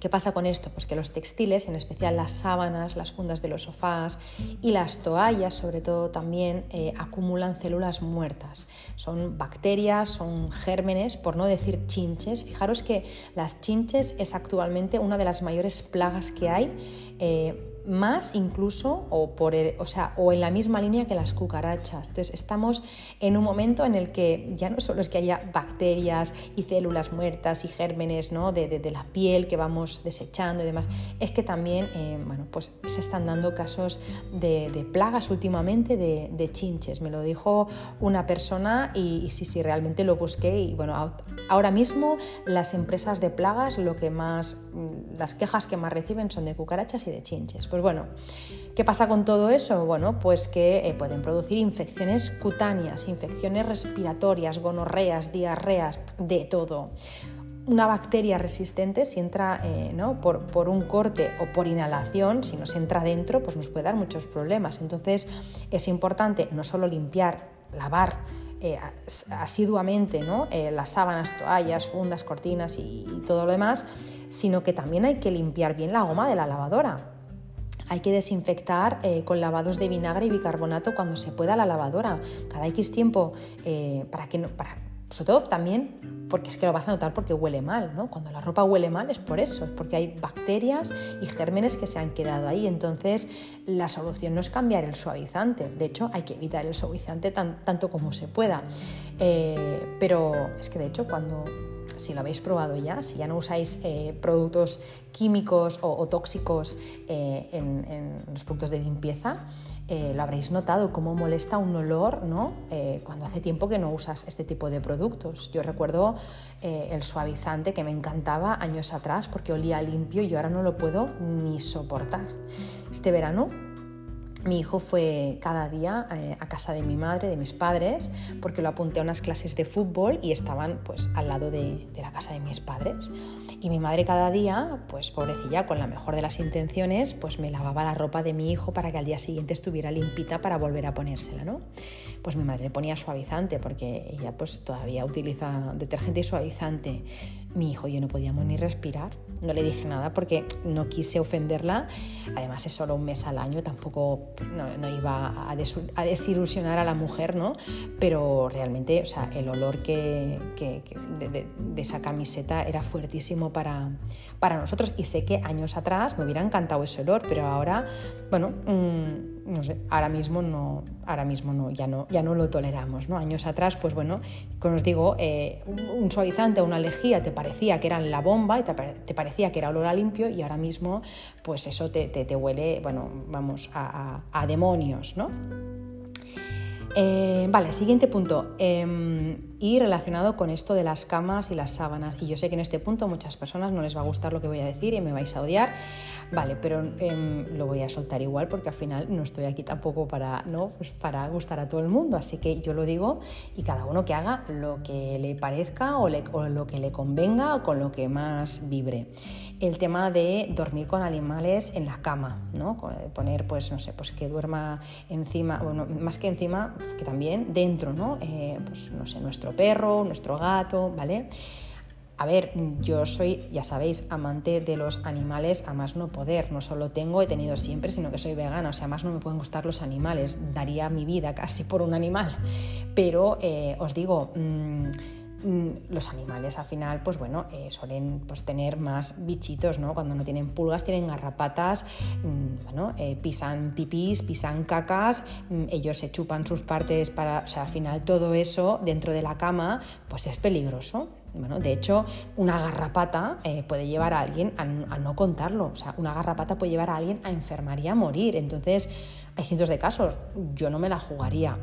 ¿Qué pasa con esto? Pues que los textiles, en especial las sábanas, las fundas de los sofás y las toallas, sobre todo también, eh, acumulan células muertas. Son bacterias, son gérmenes, por no decir chinches. Fijaros que las chinches es actualmente una de las mayores plagas que hay. Eh, más incluso o, por o, sea, o en la misma línea que las cucarachas. Entonces estamos en un momento en el que ya no solo es que haya bacterias y células muertas y gérmenes ¿no? de, de, la piel que vamos desechando y demás, es que también eh, bueno, pues se están dando casos de, plagas últimamente de, chinches. Me lo dijo una persona y, sí, sí, realmente lo busqué y bueno, ahora mismo las empresas de plagas lo que más, mm, las quejas que más reciben son de cucarachas y de chinches. Bueno, ¿qué pasa con todo eso? Bueno, pues que eh, pueden producir infecciones cutáneas, infecciones respiratorias, gonorreas, diarreas, de todo una bacteria resistente, si entra eh, ¿no? por, por, un corte o por inhalación, si nos entra dentro, pues nos puede dar muchos problemas. Entonces es importante no solo limpiar, lavar eh, asiduamente ¿no? las sábanas, toallas, fundas, cortinas y todo lo demás, sino que también hay que limpiar bien la goma de la lavadora. Hay que desinfectar eh, con lavados de vinagre y bicarbonato cuando se pueda la lavadora, cada X tiempo, eh, para que no, para, sobre todo también porque es que lo vas a notar porque huele mal, ¿no? Cuando la ropa huele mal es por eso, es porque hay bacterias y gérmenes que se han quedado ahí. Entonces, la solución no es cambiar el suavizante, de hecho, hay que evitar el suavizante tanto como se pueda. Eh, pero es que de hecho, cuando si lo habéis probado ya, si ya no usáis eh, productos químicos o, tóxicos eh, en, los productos de limpieza, eh, lo habréis notado cómo molesta un olor ¿no? cuando hace tiempo que no usas este tipo de productos. Yo recuerdo el suavizante que me encantaba años atrás porque olía limpio y yo ahora no lo puedo ni soportar. Este verano mi hijo fue cada día eh, a casa de mi madre, de mis padres, porque lo apunté a unas clases de fútbol y estaban pues al lado de, la casa de mis padres. Y mi madre cada día, pues pobrecilla, con la mejor de las intenciones, pues me lavaba la ropa de mi hijo para que al día siguiente estuviera limpita para volver a ponérsela, ¿no? Pues mi madre le ponía suavizante porque ella pues todavía utiliza detergente y suavizante. Mi hijo y yo no podíamos ni respirar no le dije nada porque no quise ofenderla. Además es solo un mes al año, tampoco no, iba a, desilusionar a la mujer, ¿no? Pero realmente, o sea, el olor que, de, esa camiseta era fuertísimo para, para nosotros. Y sé que años atrás me hubiera encantado ese olor, pero ahora, bueno, mm, no sé, ahora mismo no, ahora mismo no, ya no, ya no lo toleramos, ¿no? Años atrás, pues bueno, como os digo, eh, un suavizante o una lejía te parecía que eran la bomba y te, parecía que era olor a limpio y ahora mismo pues eso te, te, huele, bueno, vamos, a, a, demonios, ¿no? Eh, vale, siguiente punto. Em, y relacionado con esto de las camas y las sábanas. Y yo sé que en este punto muchas personas no les va a gustar lo que voy a decir y me vais a odiar, vale, pero em, lo voy a soltar igual porque al final no estoy aquí tampoco para, ¿no? Pues para gustar a todo el mundo, así que yo lo digo y cada uno que haga lo que le parezca o, lo que le convenga o con lo que más vibre. El tema de dormir con animales en la cama, ¿no? Poner, pues, no sé, pues que duerma encima, bueno, más que encima, que también dentro, ¿no? Eh, pues, no sé, nuestro perro, nuestro gato, ¿vale? A ver, yo soy, ya sabéis, amante de los animales a más no poder. No solo tengo, he tenido siempre, sino que soy vegana. O sea, más no me pueden gustar los animales. Daría mi vida casi por un animal. Pero eh, os digo, mm, los animales al final, pues bueno, eh, suelen pues, tener más bichitos, ¿no? Cuando no tienen pulgas, tienen garrapatas, mm, bueno, eh, pisan pipís, pisan cacas, ellos se chupan sus partes para, o sea, al final todo eso dentro de la cama, pues es peligroso. Bueno, de hecho, una garrapata eh, puede llevar a alguien a, no contarlo. O sea, una garrapata puede llevar a alguien a enfermar y a morir. Entonces, hay cientos de casos. Yo no me la jugaría.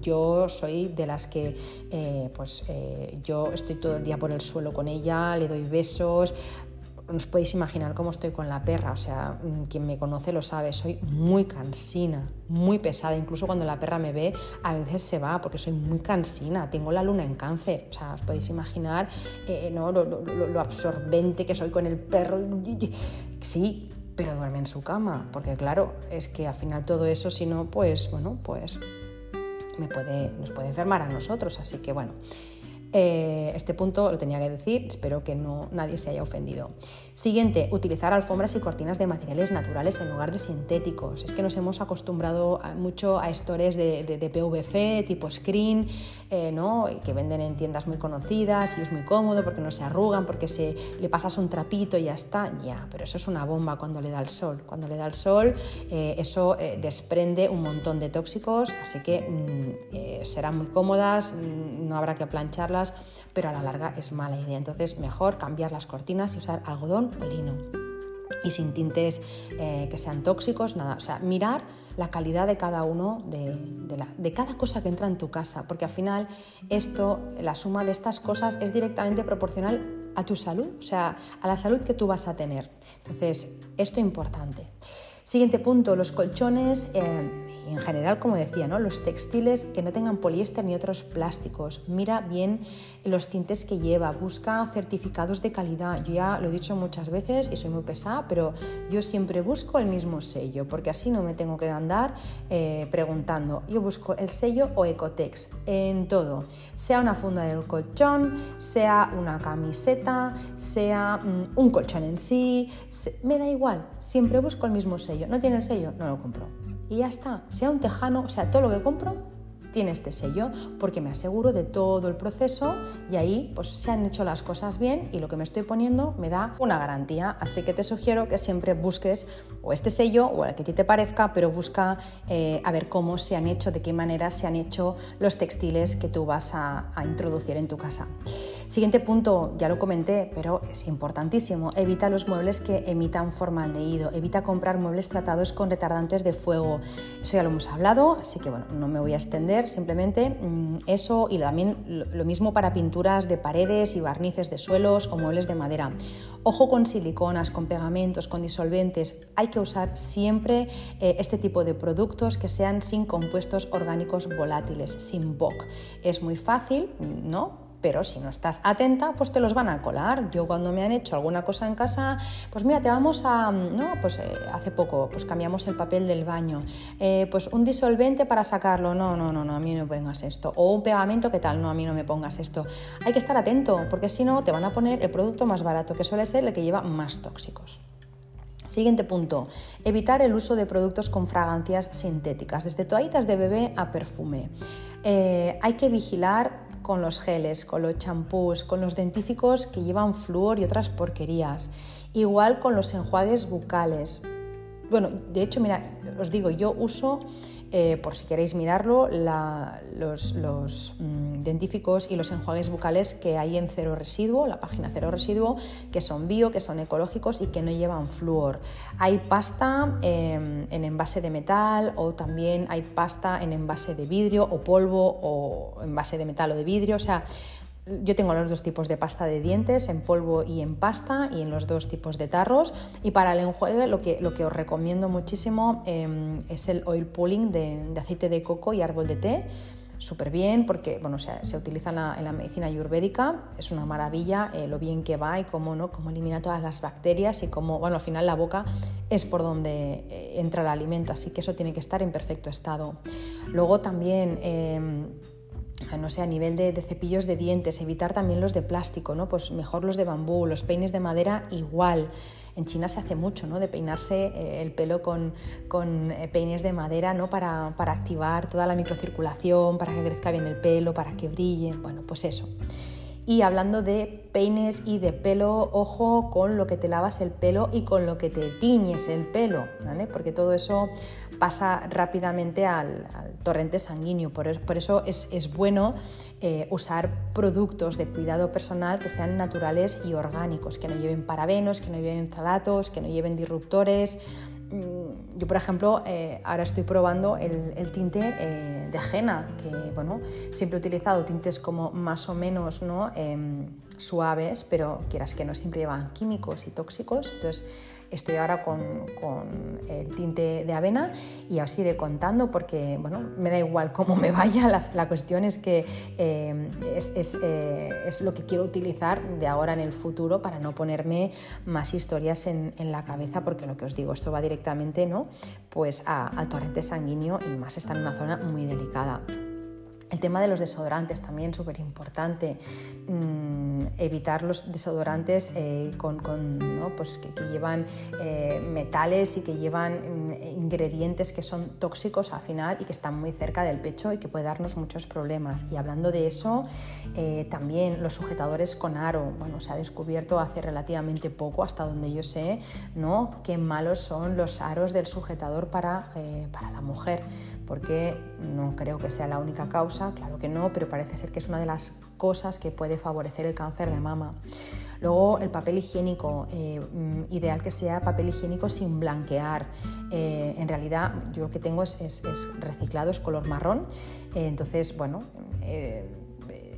Yo soy de las que, eh, pues, eh, yo estoy todo el día por el suelo con ella, le doy besos, os podéis imaginar cómo estoy con la perra, o sea, mm, quien me conoce lo sabe, soy muy cansina, muy pesada, incluso cuando la perra me ve, a veces se va porque soy muy cansina, tengo la luna en cáncer, o sea, os podéis imaginar eh, ¿no? lo, absorbente que soy con el perro, sí, pero duerme en su cama, porque claro, es que al final todo eso, si no, pues, bueno, pues nos puede enfermar a nosotros, así que bueno. Eh, este punto lo tenía que decir, espero que no, nadie se haya ofendido. Siguiente, utilizar alfombras y cortinas de materiales naturales en lugar de sintéticos. Es que nos hemos acostumbrado mucho a estores de, PVC tipo screen, eh, ¿no? que venden en tiendas muy conocidas y es muy cómodo porque no se arrugan, porque se, le pasas un trapito y ya está. Ya, pero eso es una bomba cuando le da el sol. Cuando le da el sol, eh, eso desprende un montón de tóxicos, así que mm, serán muy cómodas, mm, no habrá que plancharlas pero a la larga es mala idea. Entonces, mejor cambiar las cortinas y usar algodón o lino. Y sin tintes eh, que sean tóxicos, nada. O sea, mirar la calidad de cada uno, de, de, cada cosa que entra en tu casa, porque al final esto, la suma de estas cosas es directamente proporcional a tu salud, o sea, a la salud que tú vas a tener. Entonces, esto es importante. Siguiente punto, los colchones eh, en general, como decía, ¿no? los textiles que no tengan poliéster ni otros plásticos. Mira bien los tintes que lleva, busca certificados de calidad. Yo ya lo he dicho muchas veces y soy muy pesada, pero yo siempre busco el mismo sello, porque así no me tengo que andar eh, preguntando. Yo busco el sello o Ecotex en todo, sea una funda del colchón, sea una camiseta, sea mm, un colchón en sí, me da igual, siempre busco el mismo sello. ¿No tiene el sello? No lo compro y ya está. Sea un tejano, o sea, todo lo que compro tiene este sello porque me aseguro de todo el proceso y ahí pues se han hecho las cosas bien y lo que me estoy poniendo me da una garantía. Así que te sugiero que siempre busques o este sello o el que a ti te parezca, pero busca eh, a ver cómo se han hecho, de qué manera se han hecho los textiles que tú vas a introducir en tu casa. Siguiente punto, ya lo comenté, pero es importantísimo. Evita los muebles que emitan formaldehído. Evita comprar muebles tratados con retardantes de fuego. Eso ya lo hemos hablado, así que bueno, no me voy a extender. Simplemente mm, eso y también lo mismo para pinturas de paredes y barnices de suelos o muebles de madera. Ojo con siliconas, con pegamentos, con disolventes. Hay que usar siempre eh, este tipo de productos que sean sin compuestos orgánicos volátiles, sin BOC. Es muy fácil, ¿no? Pero si no estás atenta, pues te los van a colar. Yo cuando me han hecho alguna cosa en casa, pues mira, te vamos a, no, pues eh, hace poco, pues cambiamos el papel del baño, eh, pues un disolvente para sacarlo, no, no, no, no, a mí no me pongas esto, o un pegamento, ¿qué tal? No, a mí no me pongas esto. Hay que estar atento, porque si no, te van a poner el producto más barato, que suele ser el que lleva más tóxicos. Siguiente punto, evitar el uso de productos con fragancias sintéticas, desde toallitas de bebé a perfume. Eh, hay que vigilar con los geles, con los champús, con los dentíficos que llevan flúor y otras porquerías. Igual con los enjuagues bucales. Bueno, de hecho, mira, os digo, yo uso eh, por si queréis mirarlo, los, mm, dentíficos y los enjuagues bucales que hay en Cero Residuo, la página Cero Residuo, que son bio, que son ecológicos y que no llevan flúor. Hay pasta em, en envase de metal o también hay pasta en envase de vidrio o polvo o envase de metal o de vidrio, o sea, yo tengo los dos tipos de pasta de dientes, en polvo y en pasta, y en los dos tipos de tarros. Y para el enjuague lo que, lo que os recomiendo muchísimo em, es el oil pulling de, aceite de coco y árbol de té. Súper bien porque bueno, se utiliza en la, medicina ayurvédica, es una maravilla eh, lo bien que va y cómo, ¿no? cómo elimina todas las bacterias y cómo, bueno, al final la boca es por donde eh, entra el alimento, así que eso tiene que estar en perfecto estado. Luego también... Em, no sé, a nivel de, cepillos de dientes, evitar también los de plástico, ¿no? Pues mejor los de bambú, los peines de madera igual. En China se hace mucho, ¿no? De peinarse eh, el pelo con, eh, peines de madera, ¿no? Para, para activar toda la microcirculación, para que crezca bien el pelo, para que brille. Bueno, pues eso. Y hablando de peines y de pelo, ojo con lo que te lavas el pelo y con lo que te tiñes el pelo, ¿vale? Porque todo eso pasa rápidamente al, torrente sanguíneo. Por, eso es, bueno eh, usar productos de cuidado personal que sean naturales y orgánicos, que no lleven parabenos, que no lleven zalatos, que no lleven disruptores, yo, por ejemplo, eh, ahora estoy probando el, tinte eh, de henna, que bueno, siempre he utilizado tintes como más o menos ¿no? Em, suaves, pero quieras que no siempre llevan químicos y tóxicos. Entonces, Estoy ahora con, el tinte de avena y os iré contando porque, bueno, me da igual cómo me vaya, la, cuestión es que eh, eh, es, lo que quiero utilizar de ahora en el futuro para no ponerme más historias en, la cabeza porque lo que os digo, esto va directamente ¿no? pues al torrente sanguíneo y más está en una zona muy delicada. El tema de los desodorantes también súper importante. Mm, evitar los desodorantes eh, con, pues que, llevan eh, metales y que llevan mm, ingredientes que son tóxicos al final y que están muy cerca del pecho y que puede darnos muchos problemas. Y hablando de eso, eh, también los sujetadores con aro. Bueno, se ha descubierto hace relativamente poco, hasta donde yo sé, ¿no? qué malos son los aros del sujetador para, para la mujer, porque no creo que sea la única causa claro que no, pero parece ser que es una de las cosas que puede favorecer el cáncer de mama. Luego el papel higiénico, eh, mm, ideal que sea papel higiénico sin blanquear. Eh, en realidad yo lo que tengo es, reciclado, es color marrón. Eh, entonces, bueno,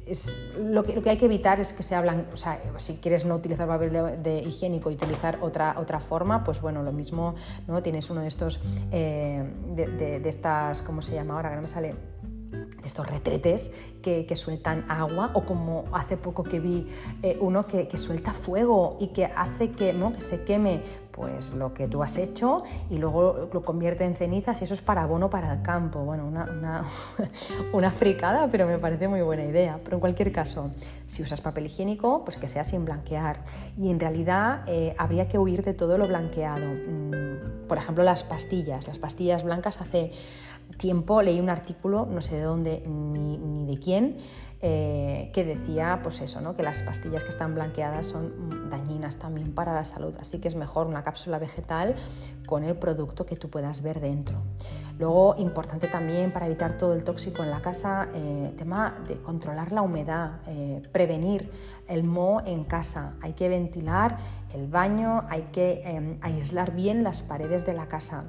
es, lo, que, lo, que, hay que evitar es que sea blanco, o sea, si quieres no utilizar papel de, higiénico y utilizar otra, otra forma, pues bueno, lo mismo, ¿no? Tienes uno de estos, de, de, estas, ¿cómo se llama ahora? Que no me sale estos retretes que, sueltan agua o como hace poco que vi eh, uno que, suelta fuego y que hace que, se queme pues lo que tú has hecho y luego lo convierte en cenizas y eso es para abono para el campo. Bueno, una, una, fricada, pero me parece muy buena idea. Pero en cualquier caso, si usas papel higiénico, pues que sea sin blanquear. Y en realidad eh, habría que huir de todo lo blanqueado. Mm, por ejemplo, las pastillas. Las pastillas blancas hace tiempo leí un artículo, no sé de dónde ni, de quién, eh, que decía pues eso, que las pastillas que están blanqueadas son dañinas también para la salud, así que es mejor una cápsula vegetal con el producto que tú puedas ver dentro. Luego, importante también para evitar todo el tóxico en la casa, eh, tema de controlar la humedad, eh, prevenir el moho en casa. Hay que ventilar el baño, hay que em, aislar bien las paredes de la casa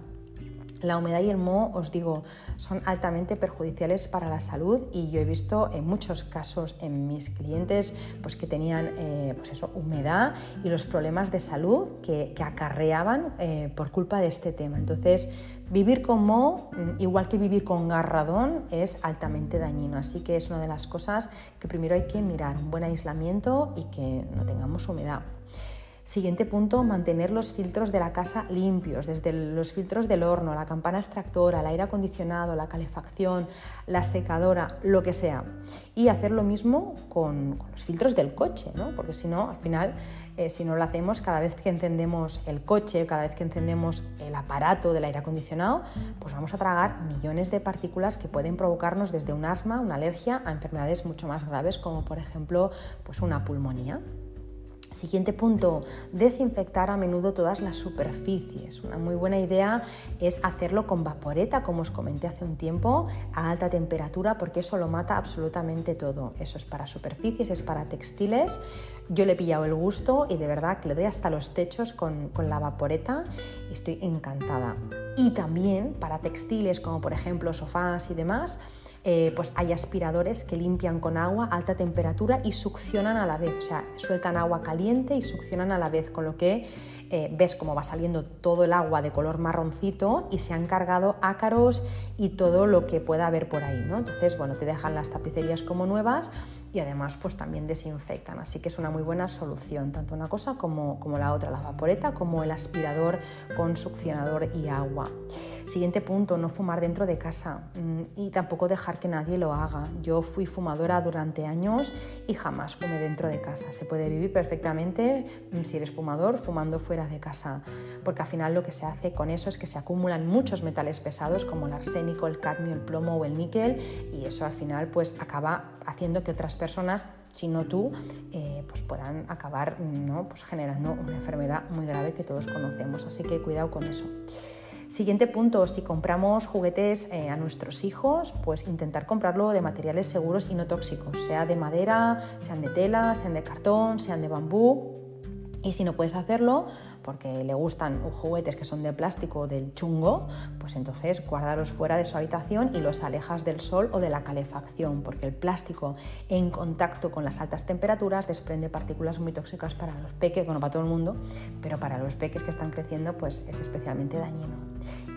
la humedad y el moho, os digo, son altamente perjudiciales para la salud y yo he visto en muchos casos en mis clientes pues, que tenían eh, pues eso, humedad y los problemas de salud que, acarreaban eh, por culpa de este tema. Entonces, vivir con moho, mm, igual que vivir con garradón, es altamente dañino. Así que es una de las cosas que primero hay que mirar, un buen aislamiento y que no tengamos humedad. Siguiente punto, mantener los filtros de la casa limpios, desde los filtros del horno, la campana extractora, el aire acondicionado, la calefacción, la secadora, lo que sea. Y hacer lo mismo con, los filtros del coche, ¿no? porque si no, al final, eh, si no lo hacemos, cada vez que encendemos el coche, cada vez que encendemos el aparato del aire acondicionado, pues vamos a tragar millones de partículas que pueden provocarnos desde un asma, una alergia, a enfermedades mucho más graves como por ejemplo pues una pulmonía. Siguiente punto, desinfectar a menudo todas las superficies. Una muy buena idea es hacerlo con vaporeta, como os comenté hace un tiempo, a alta temperatura, porque eso lo mata absolutamente todo. Eso es para superficies, es para textiles. Yo le he pillado el gusto y de verdad que le doy hasta los techos con, con la vaporeta y estoy encantada. Y también para textiles, como por ejemplo sofás y demás, eh, pues hay aspiradores que limpian con agua a alta temperatura y succionan a la vez, o sea, sueltan agua caliente y succionan a la vez, con lo que eh, ves cómo va saliendo todo el agua de color marroncito y se han cargado ácaros y todo lo que pueda haber por ahí, ¿no? Entonces, bueno, te dejan las tapicerías como nuevas y además pues también desinfectan, así que es una muy buena solución, tanto una cosa como, como la otra, la vaporeta como el aspirador con succionador y agua. Siguiente punto, no fumar dentro de casa mm, y tampoco dejar que nadie lo haga. Yo fui fumadora durante años y jamás fumé dentro de casa. Se puede vivir perfectamente mm, si eres fumador fumando fuera de casa, porque al final lo que se hace con eso es que se acumulan muchos metales pesados como el arsénico, el cadmio, el plomo o el níquel y eso al final pues acaba haciendo que otras personas, si no tú, eh, pues puedan acabar ¿no? pues generando una enfermedad muy grave que todos conocemos. Así que cuidado con eso. Siguiente punto, si compramos juguetes eh, a nuestros hijos, pues intentar comprarlo de materiales seguros y no tóxicos, sea de madera, sean de tela, sean de cartón, sean de bambú. Y si no puedes hacerlo porque le gustan juguetes que son de plástico del chungo, pues entonces guárdalos fuera de su habitación y los alejas del sol o de la calefacción, porque el plástico en contacto con las altas temperaturas desprende partículas muy tóxicas para los peques, bueno, para todo el mundo, pero para los peques que están creciendo pues es especialmente dañino.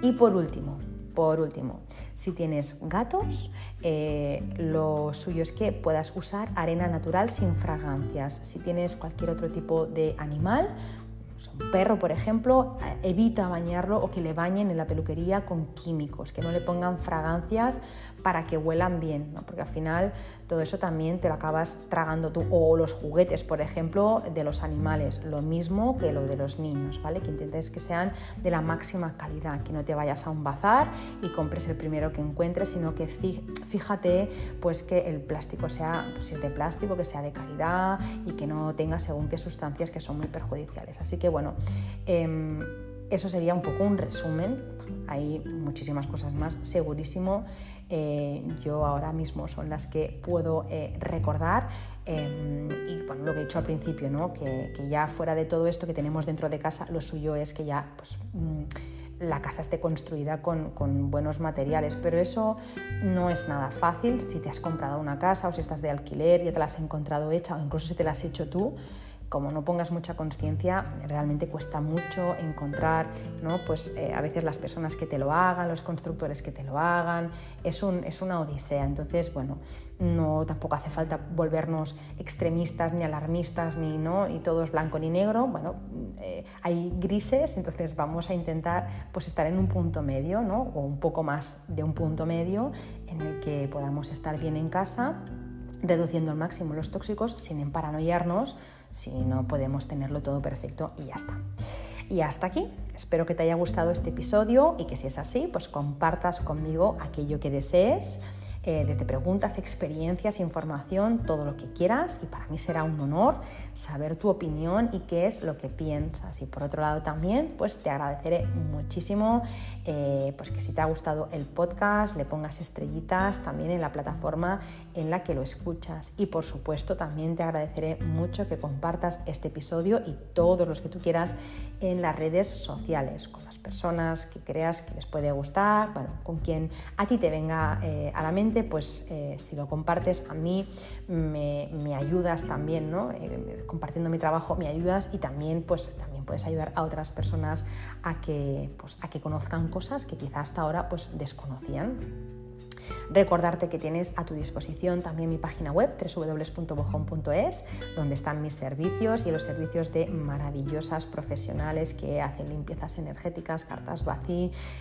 Y por último, por último, si tienes gatos, eh, lo suyo es que puedas usar arena natural sin fragancias. Si tienes cualquier otro tipo de animal, un perro, por ejemplo, evita bañarlo o que le bañen en la peluquería con químicos, que no le pongan fragancias para que huelan bien, porque al final todo eso también te lo acabas tragando tú. O los juguetes, por ejemplo, de los animales, lo mismo que lo de los niños, ¿vale? Que intentes que sean de la máxima calidad, que no te vayas a un bazar y compres el primero que encuentres, sino que fíjate pues que el plástico sea, si es de plástico, que sea de calidad y que no tenga según qué sustancias que son muy perjudiciales. Así que bueno, em, eso sería un poco un resumen. Hay muchísimas cosas más, segurísimo. Eh, yo ahora mismo son las que puedo eh, recordar. Em, y bueno, lo que he dicho al principio, ¿no? que, ya fuera de todo esto que tenemos dentro de casa, lo suyo es que ya pues, mm, la casa esté construida con, buenos materiales. Pero eso no es nada fácil si te has comprado una casa o si estás de alquiler ya te la has encontrado hecha o incluso si te la has hecho tú como no pongas mucha conciencia, realmente cuesta mucho encontrar, ¿no? pues eh, a veces las personas que te lo hagan, los constructores que te lo hagan, es, un, es una odisea. Entonces, bueno, no tampoco hace falta volvernos extremistas ni alarmistas ni no y todo es blanco ni negro. Bueno, eh, hay grises, entonces vamos a intentar pues estar en un punto medio, ¿no? o un poco más de un punto medio en el que podamos estar bien en casa reduciendo al máximo los tóxicos sin emparanoiarnos si no podemos tenerlo todo perfecto y ya está. Y hasta aquí. Espero que te haya gustado este episodio y que si es así, pues compartas conmigo aquello que desees eh, desde preguntas, experiencias, información, todo lo que quieras y para mí será un honor saber tu opinión y qué es lo que piensas. Y por otro lado también, pues te agradeceré muchísimo eh, pues que si te ha gustado el podcast le pongas estrellitas también en la plataforma en la que lo escuchas. Y por supuesto también te agradeceré mucho que compartas este episodio y todos los que tú quieras en las redes sociales, con las personas que creas que les puede gustar, bueno, con quien a ti te venga eh, a la mente pues eh, si lo compartes a mí me, ayudas también, ¿no? Eh, compartiendo mi trabajo me ayudas y también, pues, también puedes ayudar a otras personas a que, pues, a que conozcan cosas que quizás hasta ahora pues, desconocían. Recordarte que tienes a tu disposición también mi página web www.bojón.es, donde están mis servicios y los servicios de maravillosas profesionales que hacen limpiezas energéticas, cartas vacías,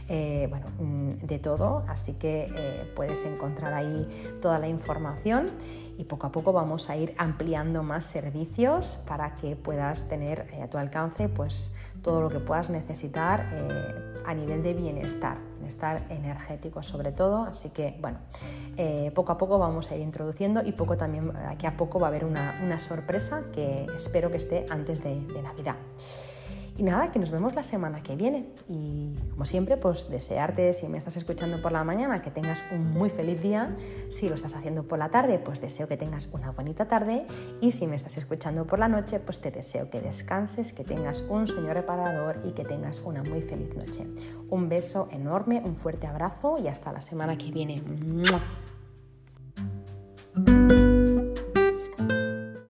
eh, bueno, mm, de todo. Así que eh, puedes encontrar ahí toda la información y poco a poco vamos a ir ampliando más servicios para que puedas tener eh, a tu alcance pues todo lo que puedas necesitar a nivel de bienestar, bienestar energético sobre todo. Así que bueno, eh, poco a poco vamos a ir introduciendo y poco también, aquí a poco va a haber una, sorpresa que espero que esté antes de Navidad. Y nada, que nos vemos la semana que viene. Y como siempre, pues desearte, si me estás escuchando por la mañana, que tengas un muy feliz día. Si lo estás haciendo por la tarde, pues deseo que tengas una bonita tarde. Y si me estás escuchando por la noche, pues te deseo que descanses, que tengas un sueño reparador y que tengas una muy feliz noche. Un beso enorme, un fuerte abrazo y hasta la semana que viene.